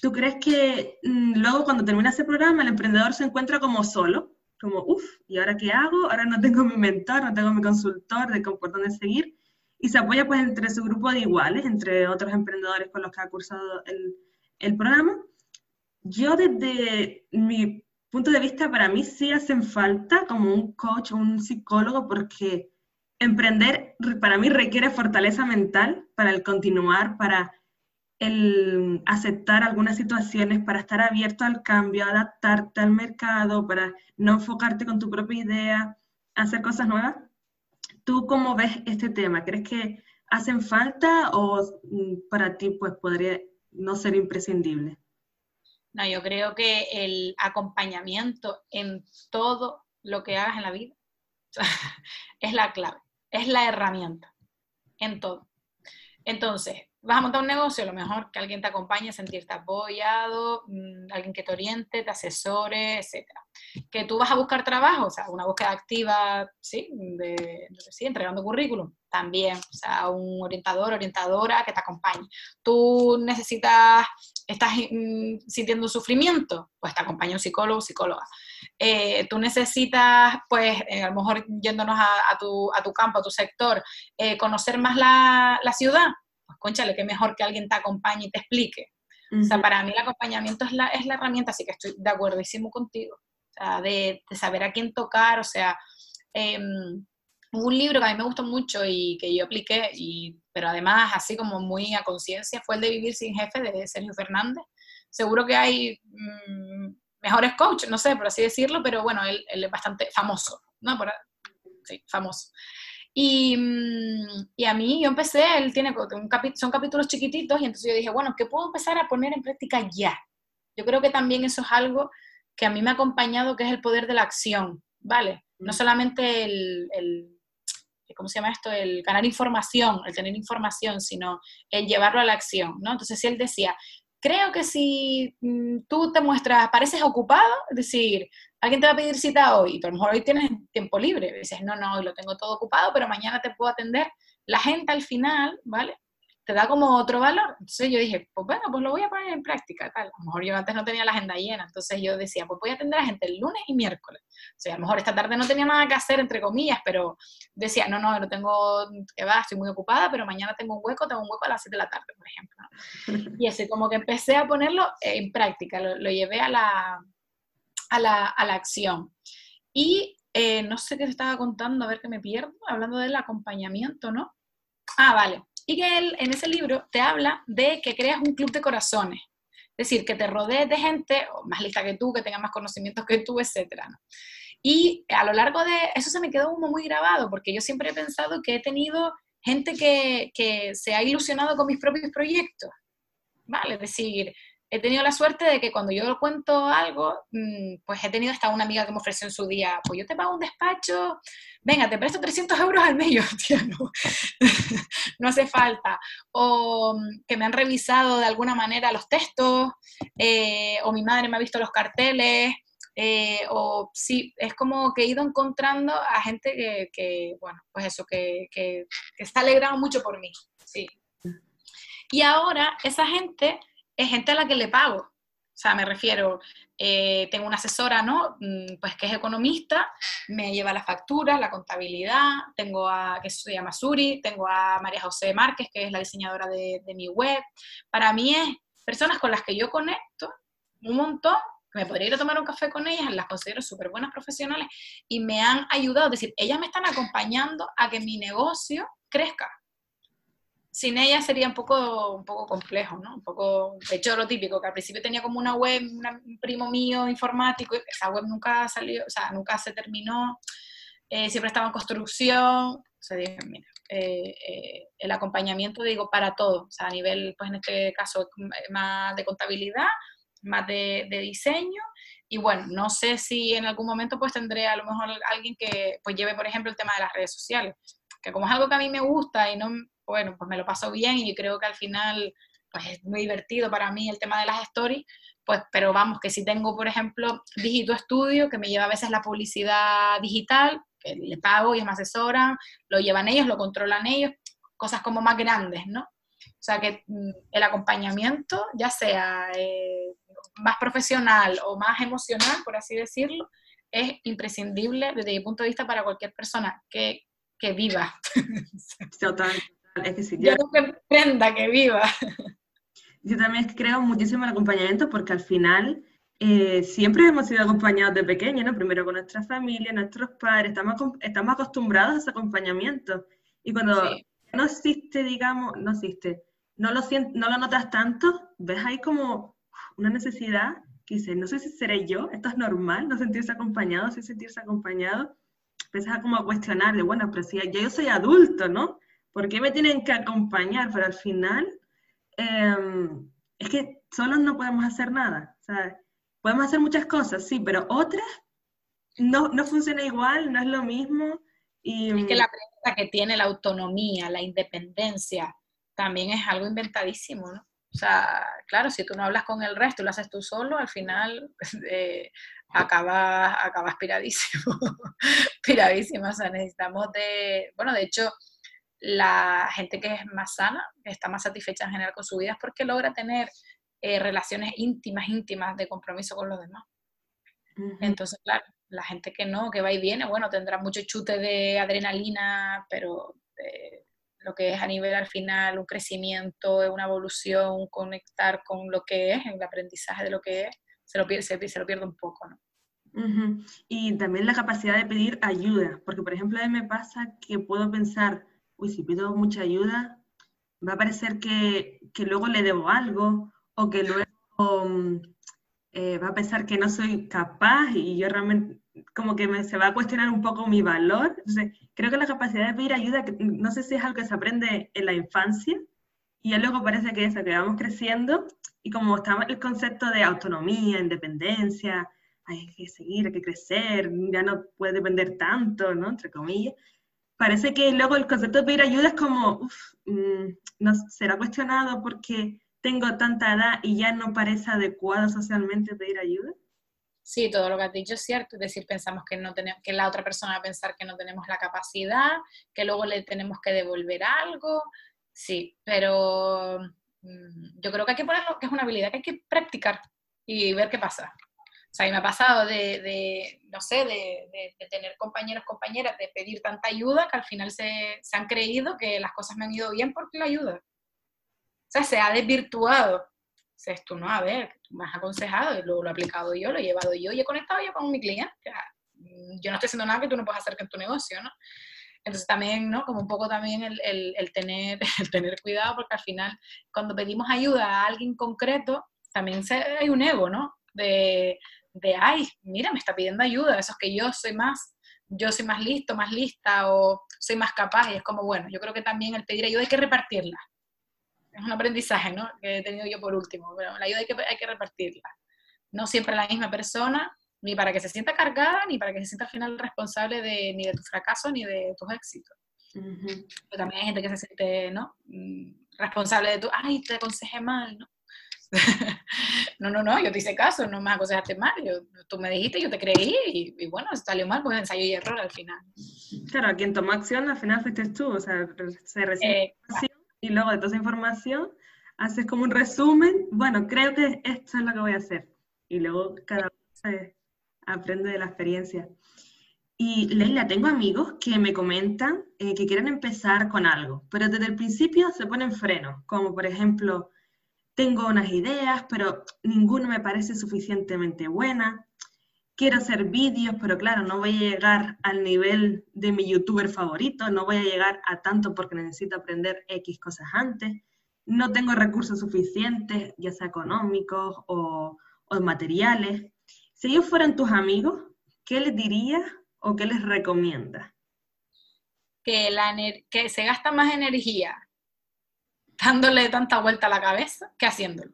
¿Tú crees que mm, luego cuando termina ese programa el emprendedor se encuentra como solo? Como, uff, ¿y ahora qué hago? Ahora no tengo mi mentor, no tengo mi consultor de por dónde seguir. Y se apoya pues entre su grupo de iguales, entre otros emprendedores con los que ha cursado el, el programa. Yo desde mi punto de vista, para mí sí hacen falta como un coach o un psicólogo porque emprender para mí requiere fortaleza mental para el continuar, para el aceptar algunas situaciones, para estar abierto al cambio, adaptarte al mercado, para no enfocarte con tu propia idea, hacer cosas nuevas. ¿Tú cómo ves este tema? ¿Crees que hacen falta o mm, para ti pues podría no ser imprescindible? No, yo creo que el acompañamiento en todo lo que hagas en la vida es la clave, es la herramienta, en todo. Entonces, vas a montar un negocio, lo mejor que alguien te acompañe, sentirte apoyado, mm, alguien que te oriente, te asesore, etc. Que tú vas a buscar trabajo, o sea, una búsqueda activa, ¿sí? De, sí, entregando currículum, también, o sea, un orientador, orientadora que te acompañe. Tú necesitas, estás mm, sintiendo sufrimiento, pues te acompaña un psicólogo, psicóloga. Eh, tú necesitas, pues, eh, a lo mejor yéndonos a, tu, campo, a tu sector, eh, conocer más la, la ciudad, pues conchale, que mejor que alguien te acompañe y te explique. O sea, para mí el acompañamiento es la, es la herramienta, así que estoy de acuerdísimo contigo. O sea, de, de saber a quién tocar, o sea, eh, un libro que a mí me gustó mucho y que yo apliqué y pero además así como muy a conciencia, fue el de Vivir sin Jefe de Sergio Fernández. Seguro que hay mm, mejores coaches, no sé, por así decirlo, pero bueno, él, es bastante famoso, ¿no? sí, famoso. Y, mm, y, a mí, yo empecé, él tiene un son capítulos chiquititos, y entonces yo dije, bueno, ¿qué puedo empezar a poner en práctica ya? Yo creo que también eso es algo que a mí me ha acompañado, que es el poder de la acción, ¿vale? No mm. solamente el, el ¿cómo se llama esto? El ganar información, el tener información, sino el llevarlo a la acción, ¿no? Entonces, si él decía, creo que si mm, tú te muestras, pareces ocupado, es decir, alguien te va a pedir cita hoy, pero a lo mejor hoy tienes tiempo libre, dices, no, no, hoy lo tengo todo ocupado, pero mañana te puedo atender. La gente al final, ¿vale? Te da como otro valor. Entonces yo dije, pues bueno, pues lo voy a poner en práctica, tal. A lo mejor yo antes no tenía la agenda llena, entonces yo decía, pues voy a atender a gente el lunes y miércoles. O sea, a lo mejor esta tarde no tenía nada que hacer, entre comillas, pero decía, no, no, no tengo, que va, estoy muy ocupada, pero mañana tengo un hueco, tengo un hueco a las 7 de la tarde, por ejemplo. Y así como que empecé a ponerlo en práctica, lo, llevé a la, a la, a la acción. Y eh, no sé qué te estaba contando, a ver que me pierdo, hablando del acompañamiento, ¿no? Ah, vale. Y que él en ese libro te habla de que creas un club de corazones. Es decir, que te rodees de gente más lista que tú, que tenga más conocimientos que tú, etc. Y a lo largo de eso se me quedó como muy grabado, porque yo siempre he pensado que he tenido gente que, que se ha ilusionado con mis propios proyectos. ¿Vale? Es decir, he tenido la suerte de que cuando yo cuento algo, mm, pues he tenido hasta una amiga que me ofreció en su día, pues yo te pago un despacho, venga, te presto 300 euros al mes, tía, no, no hace falta. O mm, que me han revisado de alguna manera los textos, eh, o mi madre me ha visto los carteles, eh, o sí, es como que he ido encontrando a gente que, que bueno, pues eso, que, que, que está alegrado mucho por mí, sí. Y ahora esa gente es gente a la que le pago. O sea, me refiero, eh, tengo una asesora, ¿no? Mm, pues que es economista, me lleva las facturas, la contabilidad, tengo a, que se llama Suri, tengo a María José Márquez, que es la diseñadora de, de mi web. Para mí es personas con las que yo conecto un montón, me podría ir a tomar un café con ellas, las considero súper buenas profesionales y me han ayudado, es decir, ellas me están acompañando a que mi negocio crezca sin ella sería un poco, un poco complejo, ¿no? Un poco, de hecho, lo típico, que al principio tenía como una web, un primo mío informático, esa web nunca salió, o sea, nunca se terminó, eh, siempre estaba en construcción, o sea, dije, mira, eh, eh, el acompañamiento, digo, para todo, o sea, a nivel, pues en este caso, más de contabilidad, más de, de diseño, y bueno, no sé si en algún momento pues tendré a lo mejor alguien que pues lleve, por ejemplo, el tema de las redes sociales, que como es algo que a mí me gusta y no, bueno, pues me lo paso bien y creo que al final pues es muy divertido para mí el tema de las stories, pues, pero vamos, que si tengo, por ejemplo, Digito Estudio, que me lleva a veces la publicidad digital, que le pago, y me asesoran, lo llevan ellos, lo controlan ellos, cosas como más grandes, ¿no? O sea que mm, el acompañamiento, ya sea eh, más profesional o más emocional, por así decirlo, es imprescindible desde mi punto de vista para cualquier persona que, que viva. Total, es que yo, que prenda, que viva. Yo también creo muchísimo en el acompañamiento porque al final eh, siempre hemos sido acompañados de pequeños, ¿no? Primero con nuestra familia, nuestros padres, estamos, estamos acostumbrados a ese acompañamiento. Y cuando no existe, digamos, no existe, no lo, no lo notas tanto, ves ahí como una necesidad que dices, no sé si seré yo, esto es normal, no sentirse acompañado, sí sentirse acompañado. Empiezas a como a cuestionarle, bueno, pero si ya yo soy adulto, ¿no? ¿Por qué me tienen que acompañar? Pero al final, em, es que solos no podemos hacer nada. Sea, podemos hacer muchas cosas, sí, pero otras no, no funciona igual, no es lo mismo. Y, es que la pregunta que tiene la autonomía, la independencia, también es algo inventadísimo, ¿no? O sea, claro, si tú no hablas con el resto, lo haces tú solo, al final eh, acabas, acabas piradísimo, piradísimo. O sea, necesitamos de, bueno, de hecho, la gente que es más sana, que está más satisfecha en general con su vida, es porque logra tener eh, relaciones íntimas, íntimas de compromiso con los demás. Entonces, claro, la gente que no, que va y viene, bueno, tendrá mucho chute de adrenalina, pero eh, lo que es a nivel al final un crecimiento, una evolución, conectar con lo que es, el aprendizaje de lo que es, se lo pierde, se, lo pierde un poco, ¿no? Y también la capacidad de pedir ayuda, porque por ejemplo a mí me pasa que puedo pensar, uy, si pido mucha ayuda, va a parecer que, que luego le debo algo o que luego mm, eh, va a pensar que no soy capaz y yo realmente como que me, se va a cuestionar un poco mi valor. Entonces, creo que la capacidad de pedir ayuda, no sé si es algo que se aprende en la infancia y ya luego parece que eso, que vamos creciendo y como está el concepto de autonomía, independencia, hay que seguir, hay que crecer, ya no puede depender tanto, ¿no? Entre comillas. Parece que luego el concepto de pedir ayuda es como, uff, mm, no será cuestionado porque tengo tanta edad y ya no parece adecuado socialmente pedir ayuda. Sí, todo lo que has dicho es cierto, es decir, pensamos que, no tenemos, que la otra persona va a pensar que no tenemos la capacidad, que luego le tenemos que devolver algo, sí, pero mm, yo creo que hay que ponerlo, que es una habilidad que hay que practicar y ver qué pasa. O sea, y me ha pasado de, no sé, de, tener compañeros, compañeras, de pedir tanta ayuda que al final se, se han creído que las cosas me han ido bien porque la ayuda. O sea, se ha desvirtuado dices tú, no, a ver, tú me has aconsejado, y luego lo he aplicado yo, lo he llevado yo y he conectado yo con mi cliente. Yo no estoy haciendo nada que tú no puedas hacer en tu negocio, ¿no? Entonces también, ¿no? Como un poco también el, el, el, tener, el tener cuidado, porque al final, cuando pedimos ayuda a alguien concreto, también se, hay un ego, ¿no? De, de, ay, mira, me está pidiendo ayuda, eso es que yo soy más, yo soy más listo, más lista, o soy más capaz, y es como, bueno, yo creo que también el pedir ayuda hay que repartirla es un aprendizaje ¿no? que he tenido yo por último, pero la ayuda hay que, hay que repartirla. No siempre la misma persona, ni para que se sienta cargada, ni para que se sienta al final responsable de, ni de tu fracaso, ni de tus éxitos. Pero también hay gente que se siente ¿no? Mm, responsable de tu, ay, te aconsejé mal, ¿no? no, no, no, yo te hice caso, no me aconsejaste mal, yo, tú me dijiste, yo te creí y, bueno, salió mal, pues ensayo y error al final. Claro, quien tomó acción al final fuiste tú, o sea, se recibe eh, y luego de toda esa información haces como un resumen, bueno, creo que esto es lo que voy a hacer. Y luego cada uno aprende de la experiencia. Y Leila, tengo amigos que me comentan eh, que quieren empezar con algo, pero desde el principio se ponen frenos, como por ejemplo, tengo unas ideas, pero ninguna me parece suficientemente buena. Quiero hacer vídeos, pero claro, no voy a llegar al nivel de mi youtuber favorito, no voy a llegar a tanto porque necesito aprender X cosas antes. No tengo recursos suficientes, ya sea económicos o, materiales. Si ellos fueran tus amigos, ¿qué les dirías o qué les recomiendas? Que se gasta más energía dándole tanta vuelta a la cabeza que haciéndolo.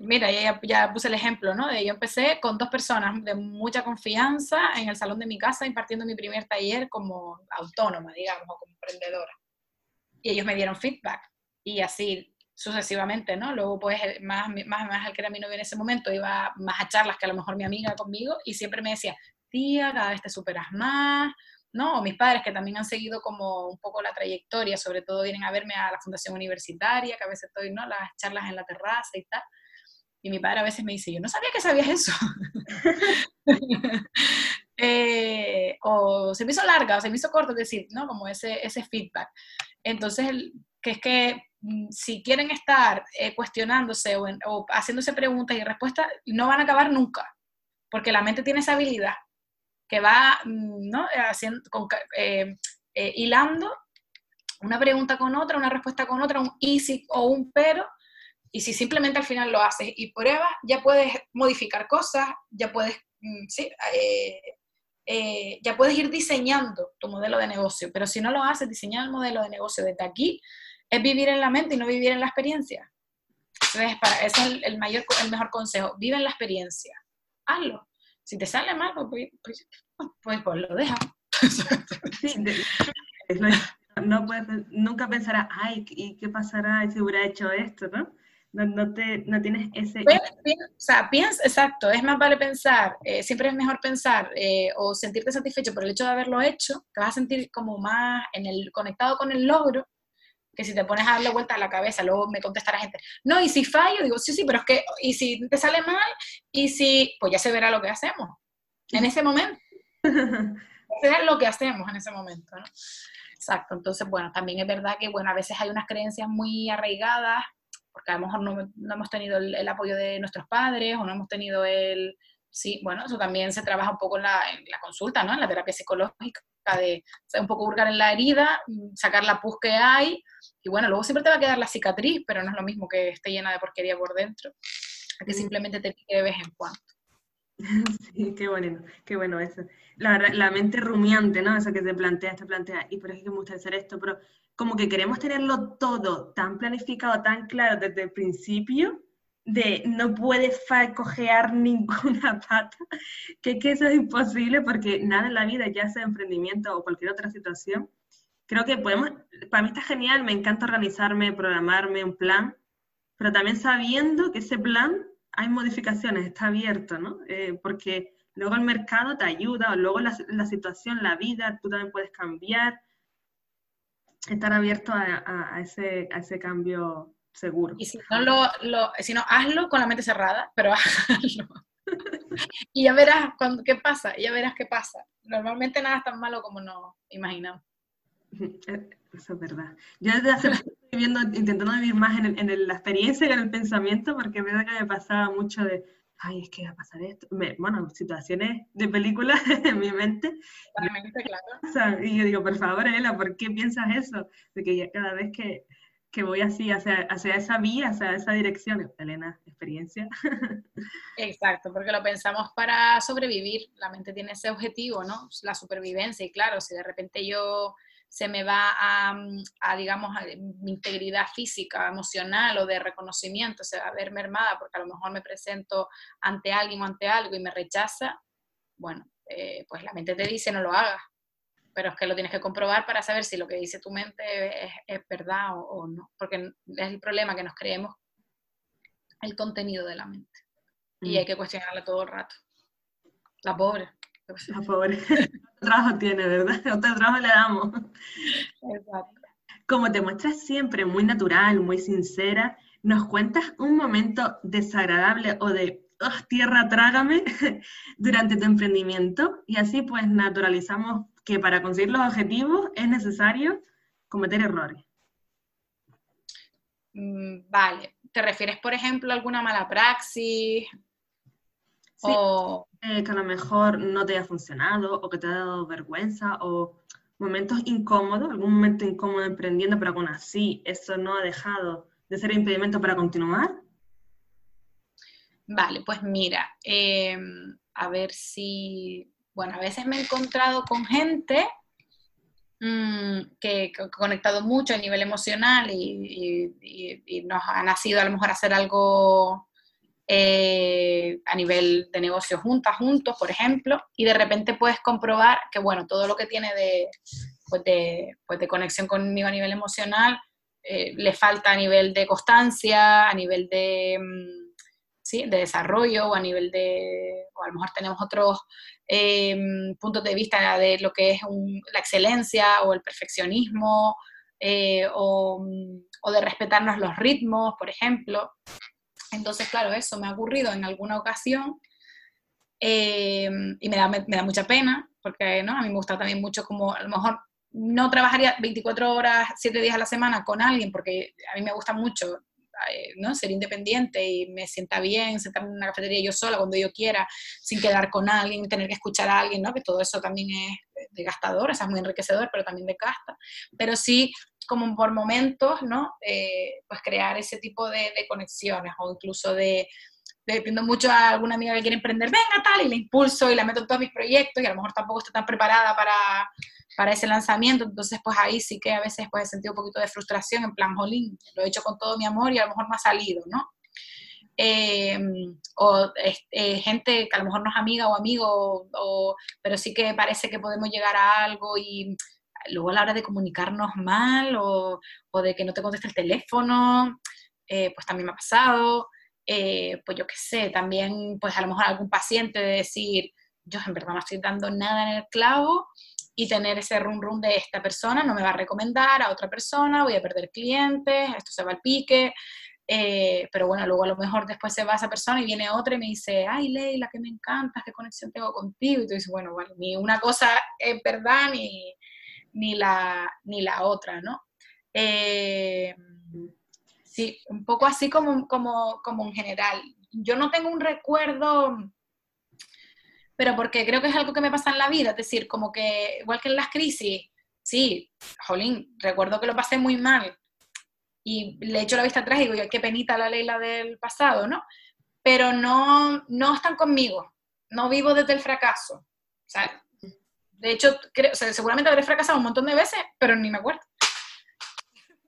mira, ya, ya, puse el ejemplo, ¿no? De yo empecé con dos personas de mucha confianza en el salón de mi casa impartiendo mi primer taller como autónoma, digamos, o como emprendedora. Y ellos me dieron feedback y así sucesivamente, ¿no? Luego, pues, más, más, más el que era mi novio en ese momento, iba más a charlas que a lo mejor mi amiga conmigo y siempre me decía, tía, cada vez te superas más, ¿no? O mis padres que también han seguido como un poco la trayectoria, sobre todo vienen a verme a la fundación universitaria, que a veces estoy, ¿no? Las charlas en la terraza y tal. Y mi padre a veces me dice, yo no sabía que sabías eso. Eh, o se me hizo larga, o se me hizo corto, es decir, ¿no? Como ese, ese feedback. Entonces, que es que mm, si quieren estar eh, cuestionándose o, o, haciéndose preguntas y respuestas, no van a acabar nunca, porque la mente tiene esa habilidad que va mm, ¿no? Haciendo, eh, eh, hilando una pregunta con otra, una respuesta con otra, un easy o un pero, y si simplemente al final lo haces y pruebas, ya puedes modificar cosas, ya puedes, mm, sí, eh, ya puedes ir diseñando tu modelo de negocio, pero si no lo haces, diseñar el modelo de negocio desde aquí es vivir en la mente y no vivir en la experiencia. Entonces, para, ese es el, el, mayor, el mejor consejo, vive en la experiencia, hazlo. Si te sale mal, pues, pues, pues, pues lo deja. Sí, no puedes, nunca pensarás, ay, ¿y qué pasará si hubiera hecho esto, no? No, no, te, no tienes ese... Pues, o sea, piensa, exacto, es más vale pensar, eh, siempre es mejor pensar eh, o sentirte satisfecho por el hecho de haberlo hecho, te vas a sentir como más en el, conectado con el logro, que si te pones a darle vuelta a la cabeza, luego me contestará gente, no, y si fallo, digo, sí, sí, pero es que, y si te sale mal, y si, pues ya se verá lo que hacemos en ese momento. será lo que hacemos en ese momento, ¿no? Exacto, entonces, bueno, también es verdad que, bueno, a veces hay unas creencias muy arraigadas, porque a lo mejor no, no hemos tenido el, el, apoyo de nuestros padres o no hemos tenido el, sí, bueno, eso también se trabaja un poco en la, en la consulta, ¿no? En la terapia psicológica, de un poco hurgar en la herida, mm, sacar la pus que hay, y bueno, luego siempre te va a quedar la cicatriz, pero no es lo mismo que esté llena de porquería por dentro, que simplemente te pique de vez en cuando. Sí, qué bueno, qué bueno eso. La, la mente rumiante, ¿no? Eso que se plantea, se plantea, y por eso que me gusta hacer esto, pero como que queremos tenerlo todo tan planificado, tan claro desde el principio, de no puedes cojear ninguna pata, que, que eso es imposible porque nada en la vida, ya sea emprendimiento o cualquier otra situación, creo que podemos, para mí está genial, me encanta organizarme, programarme un plan, pero también sabiendo que ese plan hay modificaciones, está abierto, ¿no? Eh, porque luego el mercado te ayuda, o luego la, la, situación, la vida, tú también puedes cambiar, estar abierto a, a, ese, a ese cambio seguro. Y si no, lo, lo, si no, hazlo con la mente cerrada, pero hazlo. y ya verás cuando, qué pasa, ya verás qué pasa. Normalmente nada es tan malo como nos imaginamos. Eso es verdad. Yo desde hace estoy viviendo, intentando vivir más en, en, la experiencia que en el pensamiento, porque es verdad que me pasaba mucho de, ay, es que va a pasar esto. bueno, situaciones de películas en mi mente. claro. Y yo digo, por favor, Ela, ¿por qué piensas eso? De que cada vez que, que voy así hacia, hacia esa vía, hacia esa dirección, Elena, experiencia. Exacto, porque lo pensamos para sobrevivir. La mente tiene ese objetivo, ¿no? La supervivencia. Y claro, si de repente yo se me va a, digamos, a mi integridad física, emocional o de reconocimiento, se va a ver mermada porque a lo mejor me presento ante alguien o ante algo y me rechaza, bueno, eh, pues la mente te dice no lo hagas, pero es que lo tienes que comprobar para saber si lo que dice tu mente es, verdad o, no, porque es el problema que nos creemos el contenido de la mente y mm. hay que cuestionarla todo el rato. La pobre. La pobre. trabajo tiene, ¿verdad? Otro trabajo le damos. Exacto. Como te muestras siempre muy natural, muy sincera, ¿nos cuentas un momento desagradable o de oh, tierra trágame durante tu emprendimiento? Y así pues naturalizamos que para conseguir los objetivos es necesario cometer errores. Mm, vale. ¿Te refieres, por ejemplo, a alguna mala praxis? O eh, que a lo mejor no te haya funcionado o que te ha dado vergüenza o momentos incómodos, algún momento incómodo emprendiendo, pero aún así eso no ha dejado de ser impedimento para continuar? Vale, pues mira, em, a ver si, bueno, a veces me he encontrado con gente mm, que, ha conectado mucho a nivel emocional y, y, nos ha nacido a lo mejor hacer algo eh, a nivel de negocio juntas, juntos, por ejemplo, y de repente puedes comprobar que, bueno, todo lo que tiene de, pues de, pues de conexión conmigo a nivel emocional, eh, le falta a nivel de constancia, a nivel de, mm, ¿sí? de desarrollo, o a nivel de, o a lo mejor tenemos otros eh, puntos de vista de lo que es la excelencia o el perfeccionismo, o, o de respetarnos los ritmos, por ejemplo. Entonces, claro, eso me ha ocurrido en alguna ocasión eh, y me da, me, da, mucha pena, porque ¿no? a mí me gusta también mucho como a lo mejor no trabajaría 24 horas, 7 días a la semana con alguien, porque a mí me gusta mucho eh, ¿no? ser independiente y me sienta bien, sentarme en una cafetería yo sola cuando yo quiera, sin quedar con alguien, tener que escuchar a alguien, ¿no? que todo eso también es desgastador, o sea, muy enriquecedor, pero también desgasta. Pero sí como por momentos, ¿no? Eh, pues crear ese tipo de, conexiones o incluso de, dependiendo mucho a alguna amiga que quiere emprender, venga tal, y le impulso y la meto en todos mis proyectos y a lo mejor tampoco está tan preparada para, para ese lanzamiento, entonces pues ahí sí que a veces pues he sentido un poquito de frustración, en plan, jolín, lo he hecho con todo mi amor y a lo mejor no ha salido, ¿no? Eh, o eh, gente que a lo mejor no es amiga o amigo, o, pero sí que parece que podemos llegar a algo y luego a la hora de comunicarnos mal o, de que no te conteste el teléfono, eh, pues también me ha pasado. Eh, pues yo qué sé, también pues a lo mejor algún paciente de decir, yo en verdad no estoy dando nada en el clavo y tener ese rum rum de esta persona no me va a recomendar a otra persona, voy a perder clientes, esto se va al pique. Eh, pero bueno, luego a lo mejor después se va esa persona y viene otra y me dice, ay Leila, que me encanta, qué conexión tengo contigo. Y tú dices, bueno, vale, ni una cosa es verdad ni, ni la, ni la otra, ¿no? Eh, sí, un poco así como, como, como en general. Yo no tengo un recuerdo pero porque creo que es algo que me pasa en la vida, es decir, como que igual que en las crisis, sí, jolín, recuerdo que lo pasé muy mal y le echo la vista atrás y digo, qué penita la Leila del pasado, ¿no? Pero no, no están conmigo, no vivo desde el fracaso. O sea, de hecho, creo, seguramente habré fracasado un montón de veces, pero ni me acuerdo.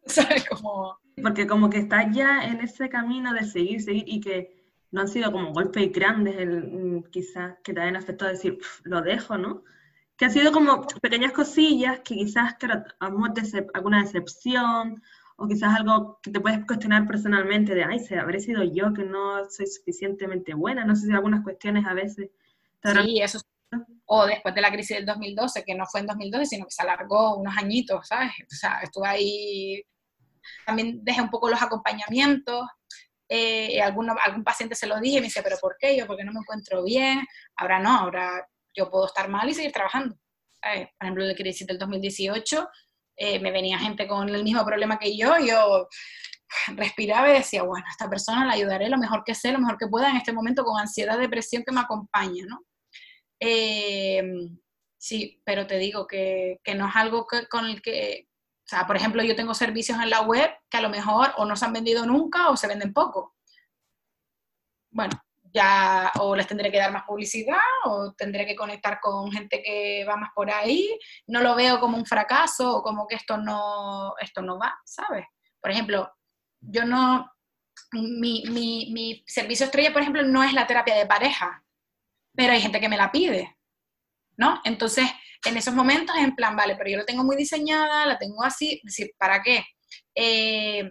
¿Sabes? Como... Porque como que estás ya en ese camino de seguir, seguir y que no han sido como golpes grandes, el, mm, quizás, que te hayan afectado a decir, lo dejo, ¿no? Que han sido como pequeñas cosillas que quizás, claro, alguna decepción o quizás algo que te puedes cuestionar personalmente de, ay, se habré sido yo que no soy suficientemente buena, no sé si algunas cuestiones a veces. Sí, eso. O después de la crisis del 2012, que no fue en 2012, sino que se alargó unos añitos, ¿sabes? O sea, estuve ahí, también dejé un poco los acompañamientos, eh, algún paciente se lo dije y me dice, pero ¿por qué? Yo, porque no me encuentro bien. Ahora no, ahora yo puedo estar mal y seguir trabajando. Por ejemplo, la crisis del 2018 eh, me venía gente con el mismo problema que yo, yo respiraba y decía, bueno, a esta persona la ayudaré lo mejor que sé, lo mejor que pueda en este momento con ansiedad, depresión que me acompaña, ¿no? Eh, sí, pero te digo que, que no es algo con el que, o sea, por ejemplo, yo tengo servicios en la web que a lo mejor o no se han vendido nunca o se venden poco. Bueno, o les tendré que dar más publicidad o tendré que conectar con gente que va más por ahí. No lo veo como un fracaso o como que esto no, esto no va, ¿sabes? Por ejemplo, yo no, mi, mi, mi servicio estrella, por ejemplo, no es la terapia de pareja, pero hay gente que me la pide, ¿no? Entonces, en esos momentos en plan, vale, pero yo la tengo muy diseñada, la tengo así, es decir, ¿para qué? Eh,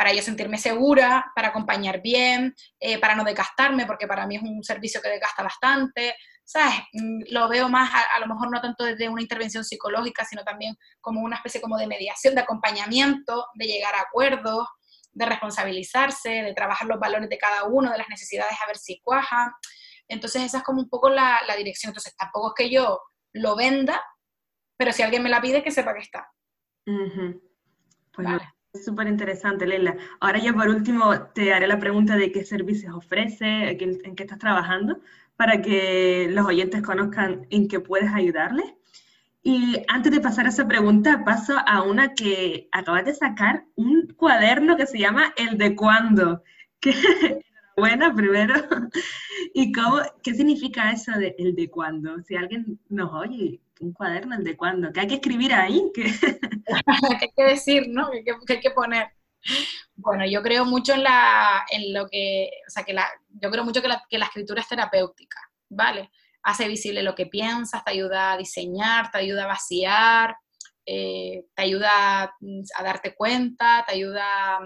para yo sentirme segura, para acompañar bien, eh, para no desgastarme, porque para mí es un servicio que desgasta bastante, ¿sabes? Mm, lo veo más, a, lo mejor no tanto desde una intervención psicológica, sino también como una especie como de mediación, de acompañamiento, de llegar a acuerdos, de responsabilizarse, de trabajar los valores de cada uno, de las necesidades a ver si cuaja. Entonces esa es como un poco la, la dirección. Entonces tampoco es que yo lo venda, pero si alguien me la pide, que sepa que está. Pues es súper interesante, Leila. Ahora ya por último te haré la pregunta de qué servicios ofrece, en qué estás trabajando, para que los oyentes conozcan en qué puedes ayudarles. Y antes de pasar a esa pregunta, paso a una que acabas de sacar, un cuaderno que se llama El de cuándo. buena primero. ¿Y cómo, qué significa eso de el de cuándo? Si alguien nos oye, un cuaderno, el de cuándo, ¿qué hay que escribir ahí? ¿Qué, hay que decir, no? ¿Qué, hay que poner? Bueno, yo creo mucho en, la, en lo que, o sea, que la, yo creo mucho que la, que la escritura es terapéutica, ¿vale? Hace visible lo que piensas, te ayuda a diseñar, te ayuda a vaciar, eh, te ayuda a darte cuenta, te ayuda a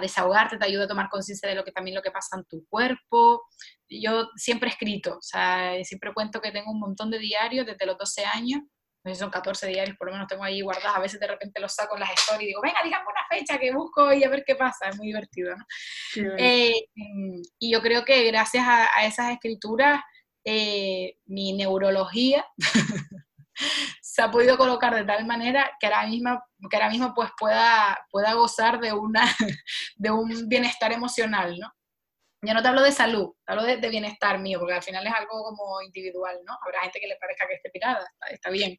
desahogarte, te ayuda a tomar conciencia de lo que también lo que pasa en tu cuerpo. Yo siempre he escrito, o sea, siempre cuento que tengo un montón de diarios desde los 12 años, no son 14 diarios, por lo menos tengo ahí guardados, a veces de repente los saco en las stories y digo, venga, dígame una fecha que busco y a ver qué pasa, es muy divertido, ¿no? Eh, y yo creo que gracias a, esas escrituras, eh, mi neurología se ha podido colocar de tal manera que ahora mismo, que ahora mismo pues pueda, pueda gozar de, una, de un bienestar emocional, ¿no? Yo no te hablo de salud, te hablo de, bienestar mío, porque al final es algo como individual, ¿no? Habrá gente que le parezca que esté pirada, está, bien.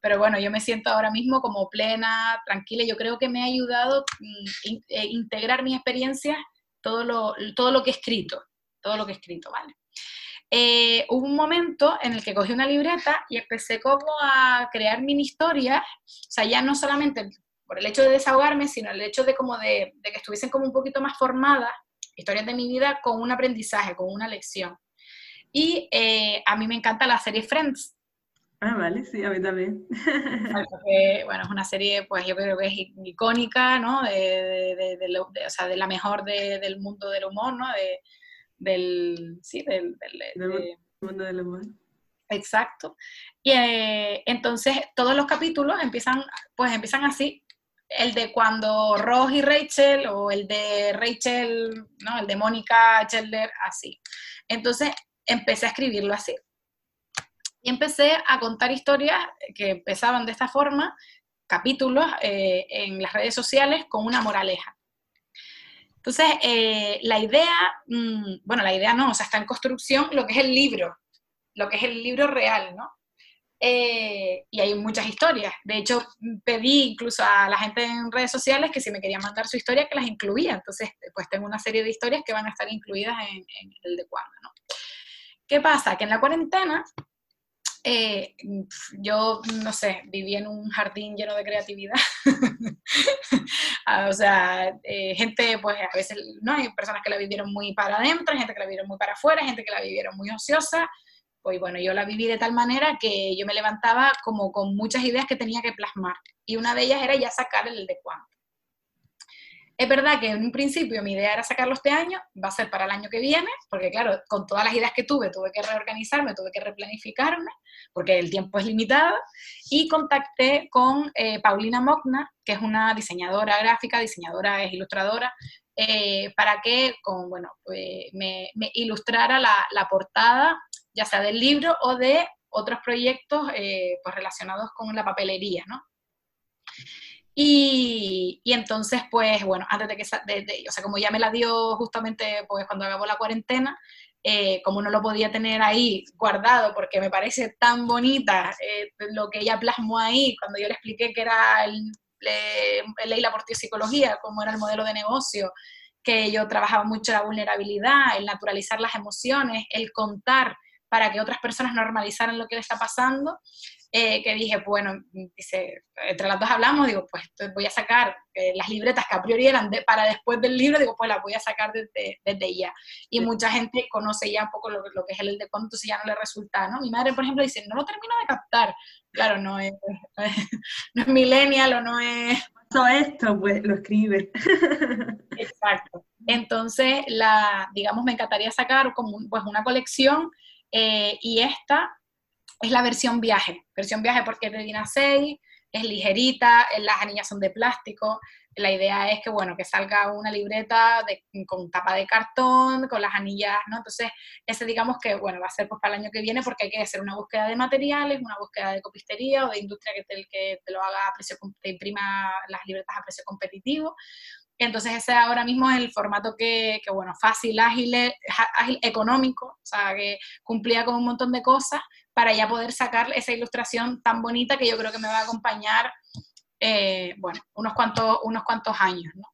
Pero bueno, yo me siento ahora mismo como plena, tranquila, yo creo que me ha ayudado mm, a eh, integrar mi experiencia todo lo, todo lo que he escrito, todo lo que he escrito, ¿vale? Eh, hubo un momento en el que cogí una libreta y empecé como a crear mini historias, o sea, ya no solamente por el hecho de desahogarme, sino el hecho de como de, que estuviesen como un poquito más formadas, historias de mi vida con un aprendizaje, con una lección. Y eh, a mí me encanta la serie Friends. Ah, vale, sí, a mí también. bueno, es una serie, pues yo creo que es icónica, ¿no? De, o sea, de la mejor del mundo del humor, ¿no? Del, sí, del, mundo del humor. Exacto. Y eh, entonces todos los capítulos empiezan, pues empiezan así. El de cuando Ross y Rachel, o el de Rachel, ¿no? El de Mónica Chelder, así. Entonces empecé a escribirlo así. Y empecé a contar historias que empezaban de esta forma, capítulos eh, en las redes sociales con una moraleja. Entonces, eh, la idea, mm, bueno, la idea no, o sea, está en construcción lo que es el libro, lo que es el libro real, ¿no? Eh, y hay muchas historias. De hecho, pedí incluso a la gente en redes sociales que si me querían mandar su historia, que las incluía. Entonces, pues tengo una serie de historias que van a estar incluidas en, el de cuando, ¿no? ¿Qué pasa? Que en la cuarentena eh, yo, no sé, viví en un jardín lleno de creatividad. Ah, o sea, eh, gente, pues a veces, ¿no? Hay personas que la vivieron muy para adentro, gente que la vivieron muy para afuera, gente que la vivieron muy ociosa. Pues bueno, yo la viví de tal manera que yo me levantaba como con muchas ideas que tenía que plasmar. Y una de ellas era ya sacar el de cuánto. Es verdad que en un principio mi idea era sacarlo este año, va a ser para el año que viene, porque claro, con todas las ideas que tuve, tuve que reorganizarme, tuve que replanificarme, porque el tiempo es limitado, y contacté con eh, Paulina Mocna, que es una diseñadora gráfica, diseñadora, es ilustradora, eh, para que con, bueno, pues, me, ilustrara la, portada, ya sea del libro o de otros proyectos eh, pues relacionados con la papelería, ¿no? Y, y, entonces, pues bueno, antes de que, de, o sea, como ya me la dio justamente pues cuando acabó la cuarentena, eh, como no lo podía tener ahí guardado porque me parece tan bonita eh, lo que ella plasmó ahí, cuando yo le expliqué que era el, el Leila por Psicología, cómo era el modelo de negocio, que yo trabajaba mucho la vulnerabilidad, el naturalizar las emociones, el contar para que otras personas normalizaran lo que le está pasando, eh, que dije, bueno, dice, entre las dos hablamos, digo, pues voy a sacar eh, las libretas que a priori eran de, para después del libro, digo, pues las voy a sacar desde, desde ya. Y mucha gente conoce ya un poco lo, lo que es el de cuánto si ya no le resulta, ¿no? Mi madre, por ejemplo, dice, no lo termino de captar. Claro, no es, no es millennial o no es... Todo esto, pues lo escribe. Exacto. Entonces, la, digamos, me encantaría sacar como pues una colección eh, y esta es la versión viaje. Versión viaje porque es de Dina 6, es ligerita, las anillas son de plástico. La idea es que, bueno, que salga una libreta con tapa de cartón, con las anillas, ¿no? Entonces, ese digamos que, bueno, va a ser pues para el año que viene porque hay que hacer una búsqueda de materiales, una búsqueda de copistería o de industria que te, que te lo haga a precio, te imprima las libretas a precio competitivo. Entonces ese ahora mismo es el formato que, que bueno, fácil, ágil, ágil, económico, o sea, que cumplía con un montón de cosas para ya poder sacar esa ilustración tan bonita que yo creo que me va a acompañar, eh, bueno, unos cuantos, unos cuantos años, ¿no?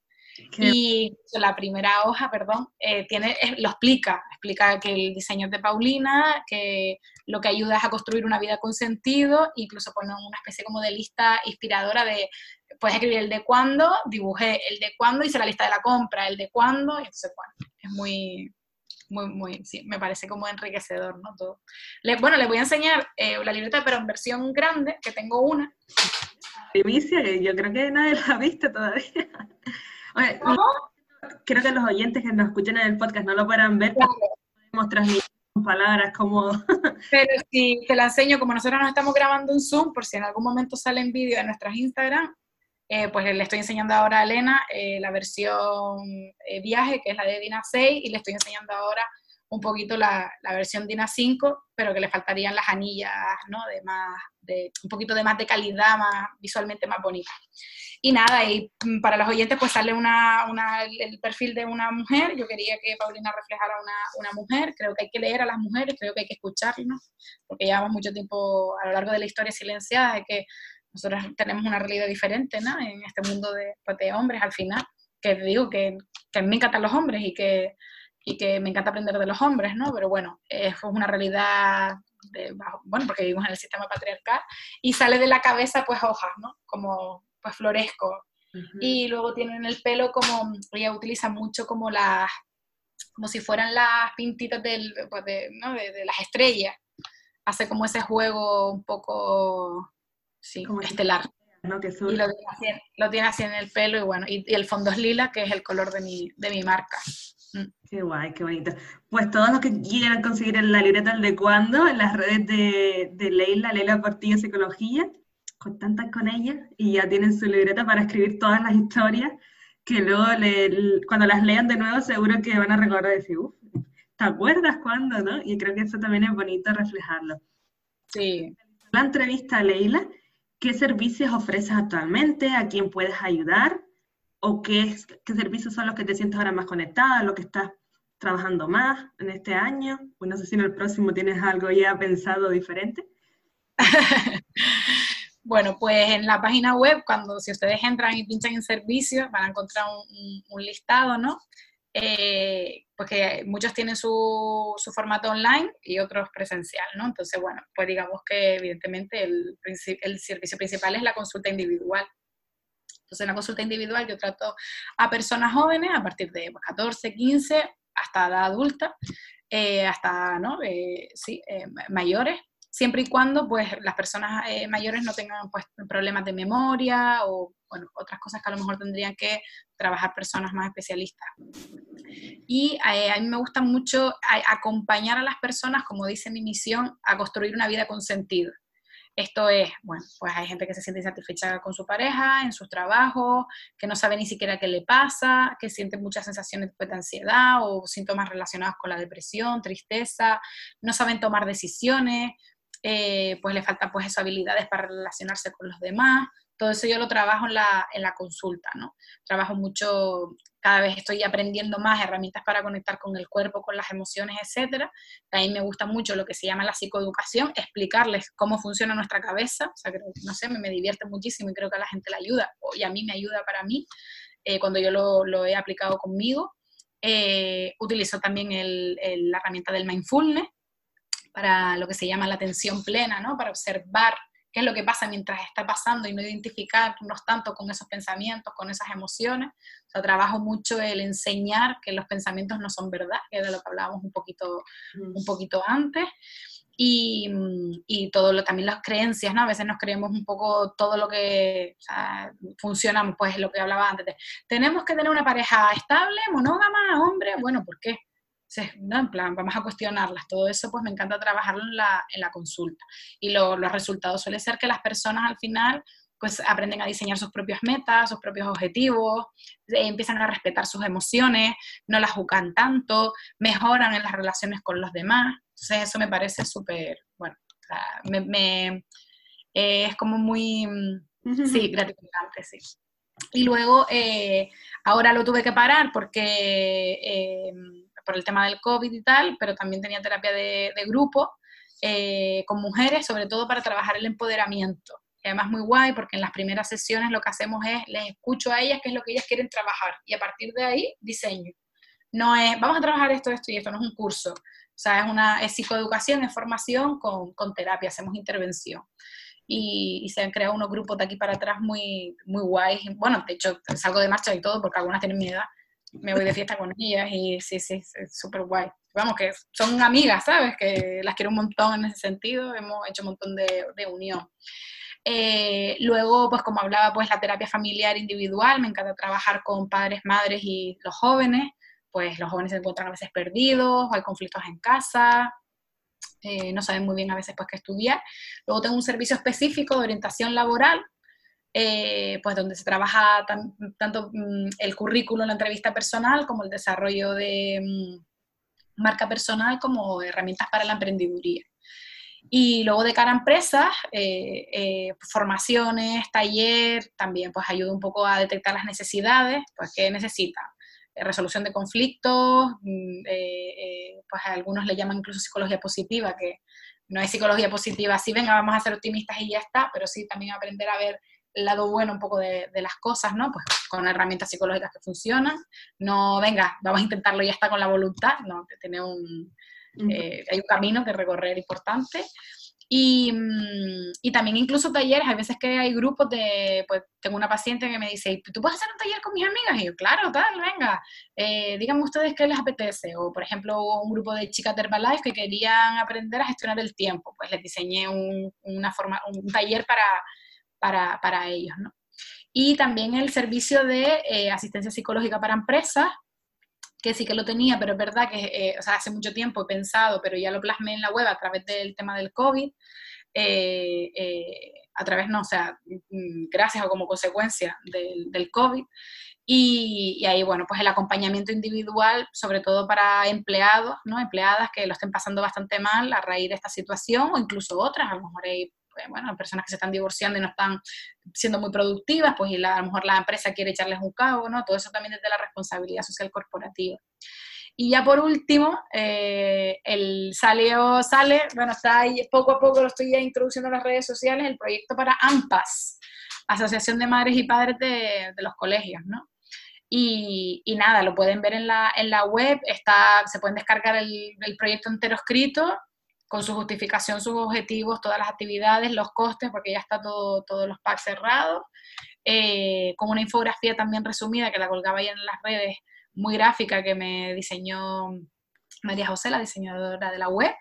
Y la primera hoja, perdón, eh, tiene, lo explica, explica que el diseño es de Paulina, que lo que ayuda es a construir una vida con sentido, incluso pone una especie como de lista inspiradora de, puedes escribir el de cuándo, dibujé el de cuándo, hice la lista de la compra, el de cuándo, y entonces, bueno, es muy, muy, muy, sí, me parece como enriquecedor, ¿no? Todo. bueno, les voy a enseñar eh, la libreta, pero en versión grande, que tengo una. Primicia, yo creo que nadie la ha visto todavía. Creo que los oyentes que nos escuchan en el podcast no lo podrán ver, pero podemos transmitir con palabras como... pero si te la enseño, como nosotros nos estamos grabando en Zoom, por si en algún momento sale en vídeo en nuestras Instagram, eh, pues le estoy enseñando ahora a Elena eh, la versión eh, viaje, que es la de Dina 6, y le estoy enseñando ahora un poquito la, la, versión Dina 5, pero que le faltarían las anillas, ¿no? De más, de, un poquito de más de calidad, más visualmente más bonita. Y nada, y mm, para los oyentes pues sale una, una, el perfil de una mujer, yo quería que Paulina reflejara una, una, mujer, creo que hay que leer a las mujeres, creo que hay que escucharnos, porque llevamos mucho tiempo a lo largo de la historia silenciada, de que nosotros tenemos una realidad diferente ¿no? en este mundo de, pues, de hombres al final, que digo que, que me encantan los hombres y que, y que me encanta aprender de los hombres, ¿no? Pero bueno, es una realidad, de, bueno, porque vivimos en el sistema patriarcal, y sale de la cabeza pues hojas, ¿no? Como pues floresco. Y luego tienen el pelo como, ella utiliza mucho como las, como si fueran las pintitas del, pues de, ¿no? de, las estrellas. Hace como ese juego un poco, sí, como estelar. ¿no? Que y lo tiene, así, lo tiene, así, en el pelo y bueno, y, el fondo es lila, que es el color de mi, de mi marca. Mm. Qué guay, qué bonito. Pues todos los que quieran conseguir la libreta de cuando en las redes de, de Leila, Leila Portillo Psicología, contactan con ella y ya tienen su libreta para escribir todas las historias que luego cuando las lean de nuevo seguro que van a recordar y decir, uff, ¿te acuerdas cuándo, no? Y creo que eso también es bonito reflejarlo. Sí. La entrevista a Leila, ¿qué servicios ofreces actualmente? ¿A quién puedes ayudar? ¿O qué, qué servicios son los que te sientes ahora más conectada, lo que estás trabajando más en este año? Pues no sé si en el próximo tienes algo ya pensado diferente. Bueno, pues en la página web, cuando si ustedes entran y pinchan en servicios, van a encontrar un, listado, ¿no? Eh, porque muchos tienen su, formato online y otros presencial, ¿no? Entonces, bueno, pues digamos que evidentemente el servicio principal es la consulta individual. Entonces, en la consulta individual yo trato a personas jóvenes a partir de 14, 15, hasta edad adulta, eh, hasta, ¿no? Eh, sí, mayores, siempre y cuando pues las personas eh, mayores no tengan pues problemas de memoria o bueno, otras cosas que a lo mejor tendrían que trabajar personas más especialistas. Y eh, a mí me gusta mucho acompañar a las personas, como dice mi misión, a construir una vida con sentido. Esto es, bueno, pues hay gente que se siente insatisfecha con su pareja, en sus trabajos, que no sabe ni siquiera qué le pasa, que siente muchas sensaciones de ansiedad o síntomas relacionados con la depresión, tristeza, no saben tomar decisiones, eh, pues le faltan pues esas habilidades para relacionarse con los demás. Todo eso yo lo trabajo en la, en la consulta, ¿no? Trabajo mucho, cada vez estoy aprendiendo más herramientas para conectar con el cuerpo, con las emociones, etcétera. También me gusta mucho lo que se llama la psicoeducación, explicarles cómo funciona nuestra cabeza, o sea, no sé, me, divierte muchísimo y creo que a la gente le ayuda, y a mí me ayuda para mí, eh, cuando yo lo, he aplicado conmigo. Eh, utilizo también la herramienta del mindfulness, para lo que se llama la atención plena, ¿no? Para observar qué es lo que pasa mientras está pasando y no identificarnos tanto con esos pensamientos, con esas emociones. O sea, trabajo mucho el enseñar que los pensamientos no son verdad, que era lo que hablábamos un poquito, un poquito antes. Y, y, todo lo, también las creencias, ¿no? A veces nos creemos un poco todo lo que o sea, funciona, pues lo que hablaba antes. tenemos que tener una pareja estable, monógama, hombre, bueno, ¿por qué? ¿No? En plan, vamos a cuestionarlas. Todo eso, pues me encanta trabajarlo en la, en la consulta. Y los resultados suele ser que las personas al final pues aprenden a diseñar sus propias metas, sus propios objetivos, eh, empiezan a respetar sus emociones, no las juzgan tanto, mejoran en las relaciones con los demás. Entonces eso me parece súper, bueno, me, eh, es como muy, sí, gratificante, sí. Y luego, eh, ahora lo tuve que parar porque por el tema del COVID y tal, pero también tenía terapia de, grupo eh, con mujeres, sobre todo para trabajar el empoderamiento. Y además muy guay porque en las primeras sesiones lo que hacemos es, les escucho a ellas qué es lo que ellas quieren trabajar y a partir de ahí diseño. No es, vamos a trabajar esto, esto y esto, no es un curso. O sea, es, una, es psicoeducación, es formación con, con terapia, hacemos intervención. Y, y, se han creado unos grupos de aquí para atrás muy, muy guays. Bueno, de hecho, salgo de marcha y todo porque algunas tienen mi edad me voy de fiesta con ellas y sí, sí, es súper guay. Vamos, que son amigas, ¿sabes? Que las quiero un montón en ese sentido, hemos hecho un montón de, de unión. Eh, luego, pues como hablaba, pues la terapia familiar individual, me encanta trabajar con padres, madres y los jóvenes, pues los jóvenes se encuentran a veces perdidos, hay conflictos en casa, eh, no saben muy bien a veces pues qué estudiar. Luego tengo un servicio específico de orientación laboral, eh, pues donde se trabaja tanto mm, el currículo, la entrevista personal, como el desarrollo de mm, marca personal, como herramientas para la emprendeduría. Y luego de cara a empresas, eh, eh, formaciones, taller, también pues ayuda un poco a detectar las necesidades, pues qué necesitan. resolución de conflictos, mm, pues algunos le llaman incluso psicología positiva, que no es psicología positiva, sí, venga, vamos a ser optimistas y ya está, pero sí también aprender a ver lado bueno un poco de, las cosas, ¿no? Pues con herramientas psicológicas que funcionan. No, venga, vamos a intentarlo y ya está con la voluntad, ¿no? Tiene un, eh, hay un camino que recorrer importante. Y, mm, y, también incluso talleres, hay veces que hay grupos de, pues tengo una paciente que me dice, ¿tú puedes hacer un taller con mis amigas? Y yo, claro, tal, venga, eh, díganme ustedes qué les apetece. O, por ejemplo, un grupo de chicas de Herbalife que querían aprender a gestionar el tiempo, pues les diseñé un, una forma, un taller para, para, para ellos, ¿no? Y también el servicio de eh, asistencia psicológica para empresas, que sí que lo tenía, pero es verdad que eh, o sea, hace mucho tiempo he pensado, pero ya lo plasmé en la web a través del tema del COVID, eh, a través, no, o sea, mm, gracias o como consecuencia del, COVID. Y, y, ahí, bueno, pues el acompañamiento individual, sobre todo para empleados, ¿no? Empleadas que lo estén pasando bastante mal a raíz de esta situación o incluso otras, a lo mejor hay pues, bueno, personas que se están divorciando y no están siendo muy productivas, pues y a lo mejor la empresa quiere echarles un cabo, ¿no? Todo eso también es de la responsabilidad social corporativa. Y ya por último, eh, el salió, sale, bueno, está ahí, poco a poco lo estoy ya introduciendo en las redes sociales, el proyecto para AMPAS, Asociación de Madres y Padres de, los Colegios, ¿no? Y, nada, lo pueden ver en la, en la web, está, se pueden descargar el proyecto entero escrito con su justificación, sus objetivos, todas las actividades, los costes, porque ya está todo, todos los packs cerrados, eh, con una infografía también resumida que la colgaba ahí en las redes, muy gráfica que me diseñó María José, la diseñadora de la web.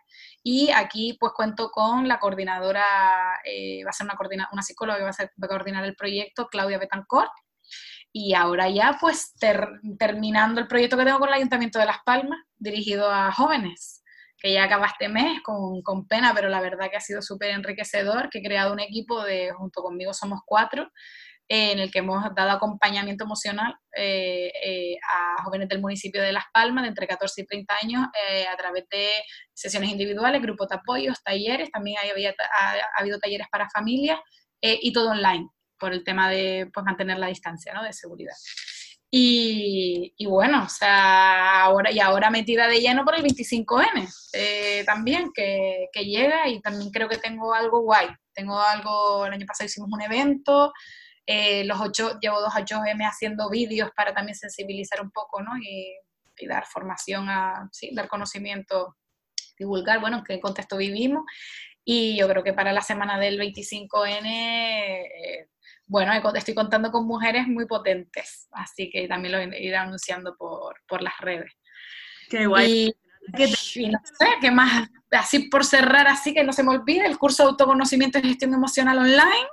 Y aquí pues cuento con la coordinadora, eh, va a ser una, una psicóloga que va a, coordinar el proyecto, Claudia Betancourt. Y ahora ya pues terminando el proyecto que tengo con el Ayuntamiento de Las Palmas, dirigido a jóvenes que ya acaba este mes con, con pena, pero la verdad que ha sido súper enriquecedor, que he creado un equipo de, junto conmigo somos cuatro, en el que hemos dado acompañamiento emocional eh, eh, a jóvenes del municipio de Las Palmas de entre 14 y 30 años eh, a través de sesiones individuales, grupos de apoyos, talleres, también había, ha, habido talleres para familias y todo online por el tema de pues, mantener la distancia ¿no? de seguridad. Y, bueno, o sea, ahora, y ahora metida de lleno por el 25N eh, también, que, que, llega y también creo que tengo algo guay. Tengo algo, el año pasado hicimos un evento, eh, los ocho, llevo dos 8M haciendo vídeos para también sensibilizar un poco, ¿no? Y, dar formación, a, dar conocimiento, divulgar, bueno, en qué contexto vivimos. Y yo creo que para la semana del 25N eh, bueno, estoy contando con mujeres muy potentes, así que también lo iré anunciando por, por las redes. Qué guay. Y, no sé, ¿qué más? Así por cerrar, así que no se me olvide, el curso de autoconocimiento y gestión emocional online,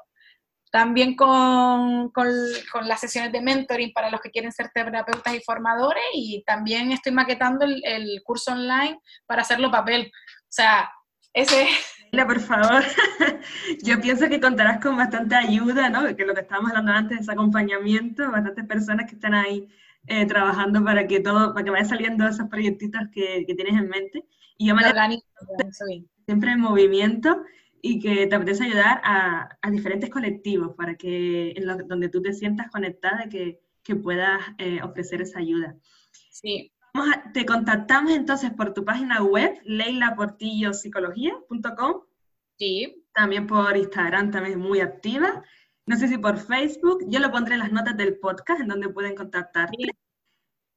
también con, con, con, las sesiones de mentoring para los que quieren ser terapeutas y formadores, y también estoy maquetando el, el curso online para hacerlo papel. O sea, ese por favor, yo pienso que contarás con bastante ayuda, ¿no? Que lo que estábamos hablando antes, ese acompañamiento, bastantes personas que están ahí eh, trabajando para que todo, para que vaya saliendo esos proyectitos que, que tienes en mente. Y yo me siempre en movimiento y que te apetece ayudar a, a diferentes colectivos para que en donde tú te sientas conectada, que, que puedas eh, ofrecer esa ayuda. Sí, te contactamos entonces por tu página web, leilaportillopsicología.com. Sí. También por Instagram, también muy activa. No sé si por Facebook. Yo lo pondré en las notas del podcast, en donde pueden contactarte.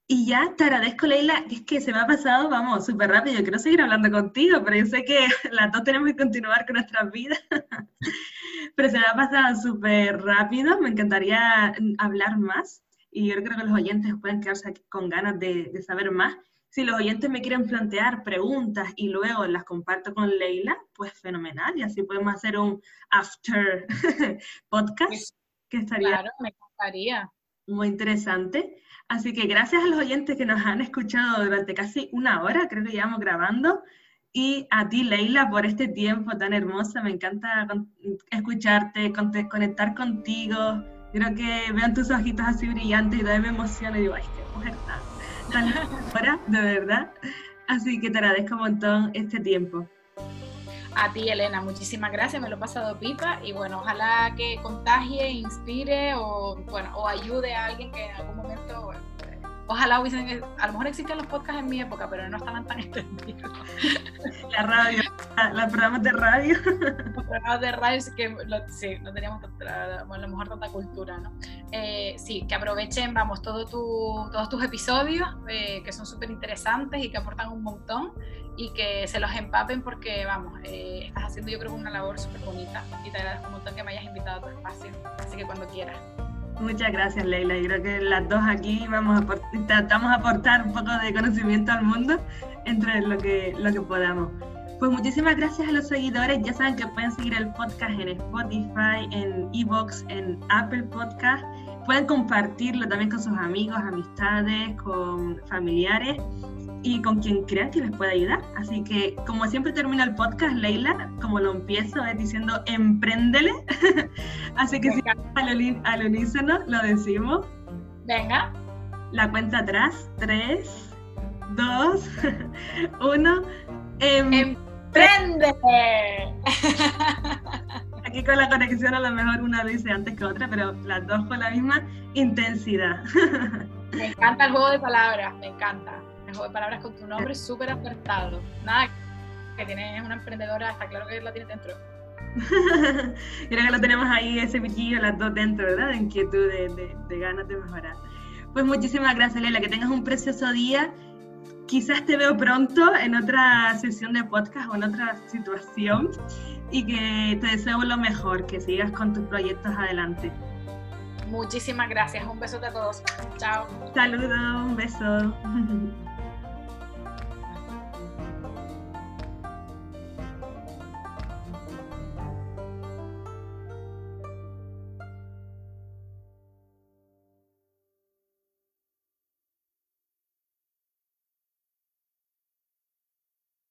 Y ya te agradezco, Leila, es que se me ha pasado, vamos, súper rápido. Yo quiero seguir hablando contigo, pero yo sé que las dos tenemos que continuar con nuestras vidas. pero se me ha pasado súper rápido. Me encantaría hablar más y yo creo que los oyentes pueden quedarse con ganas de, de, saber más. Si los oyentes me quieren plantear preguntas y luego las comparto con Leila, pues fenomenal, y así podemos hacer un after podcast, que estaría claro, me encantaría. muy interesante. Así que gracias a los oyentes que nos han escuchado durante casi una hora, creo que llevamos grabando, y a ti, Leila, por este tiempo tan hermoso. Me encanta escucharte, conectar contigo, Creo que vean tus ojitos así brillantes y todavía me emociona y digo, ay, qué mujer tan, tan de verdad. Así que te agradezco un montón este tiempo. A ti, Elena, muchísimas gracias, me lo he pasado pipa y bueno, ojalá que contagie, inspire o, bueno, o ayude a alguien que en algún momento Ojalá hubiesen, a lo mejor existen los podcasts en mi época, pero no estaban tan extendidos. La radio, los programas de radio. Los programas de radio, sí que sí, no teníamos a lo mejor tanta cultura, ¿no? Eh, sí, que aprovechen, vamos, todo tu, todos tus episodios, eh, que son súper interesantes y que aportan un montón, y que se los empapen porque, vamos, eh, estás haciendo yo creo una labor súper bonita, y te agradezco un montón que me hayas invitado a tu espacio, así que cuando quieras. Muchas gracias, Leila. Y creo que las dos aquí vamos a tratamos de aportar un poco de conocimiento al mundo entre lo que, lo que podamos. Pues muchísimas gracias a los seguidores. Ya saben que pueden seguir el podcast en Spotify, en Evox, en Apple Podcast. Pueden compartirlo también con sus amigos, amistades, con familiares y con quien crean que les pueda ayudar. Así que, como siempre termina el podcast, Leila, como lo empiezo, es diciendo empréndele. Así que si al, al unísono lo decimos. Venga. La cuenta atrás. 3, 2, 1. ¡Emprende! Aquí con la conexión a lo mejor una dice antes que otra, pero las dos con la misma intensidad. Me encanta el juego de palabras, me encanta el juego de palabras con tu nombre, súper acertado. Nada, que tienes una emprendedora, está claro que la tienes dentro. Creo que lo tenemos ahí, ese piquillo, las dos dentro, ¿verdad? De inquietud, de, de ganas de mejorar. Pues muchísimas gracias, Lela, que tengas un precioso día. Quizás te veo pronto en otra sesión de podcast o en otra situación y que te deseo lo mejor, que sigas con tus proyectos adelante. Muchísimas gracias, un beso a todos. Chao. Saludos, un beso.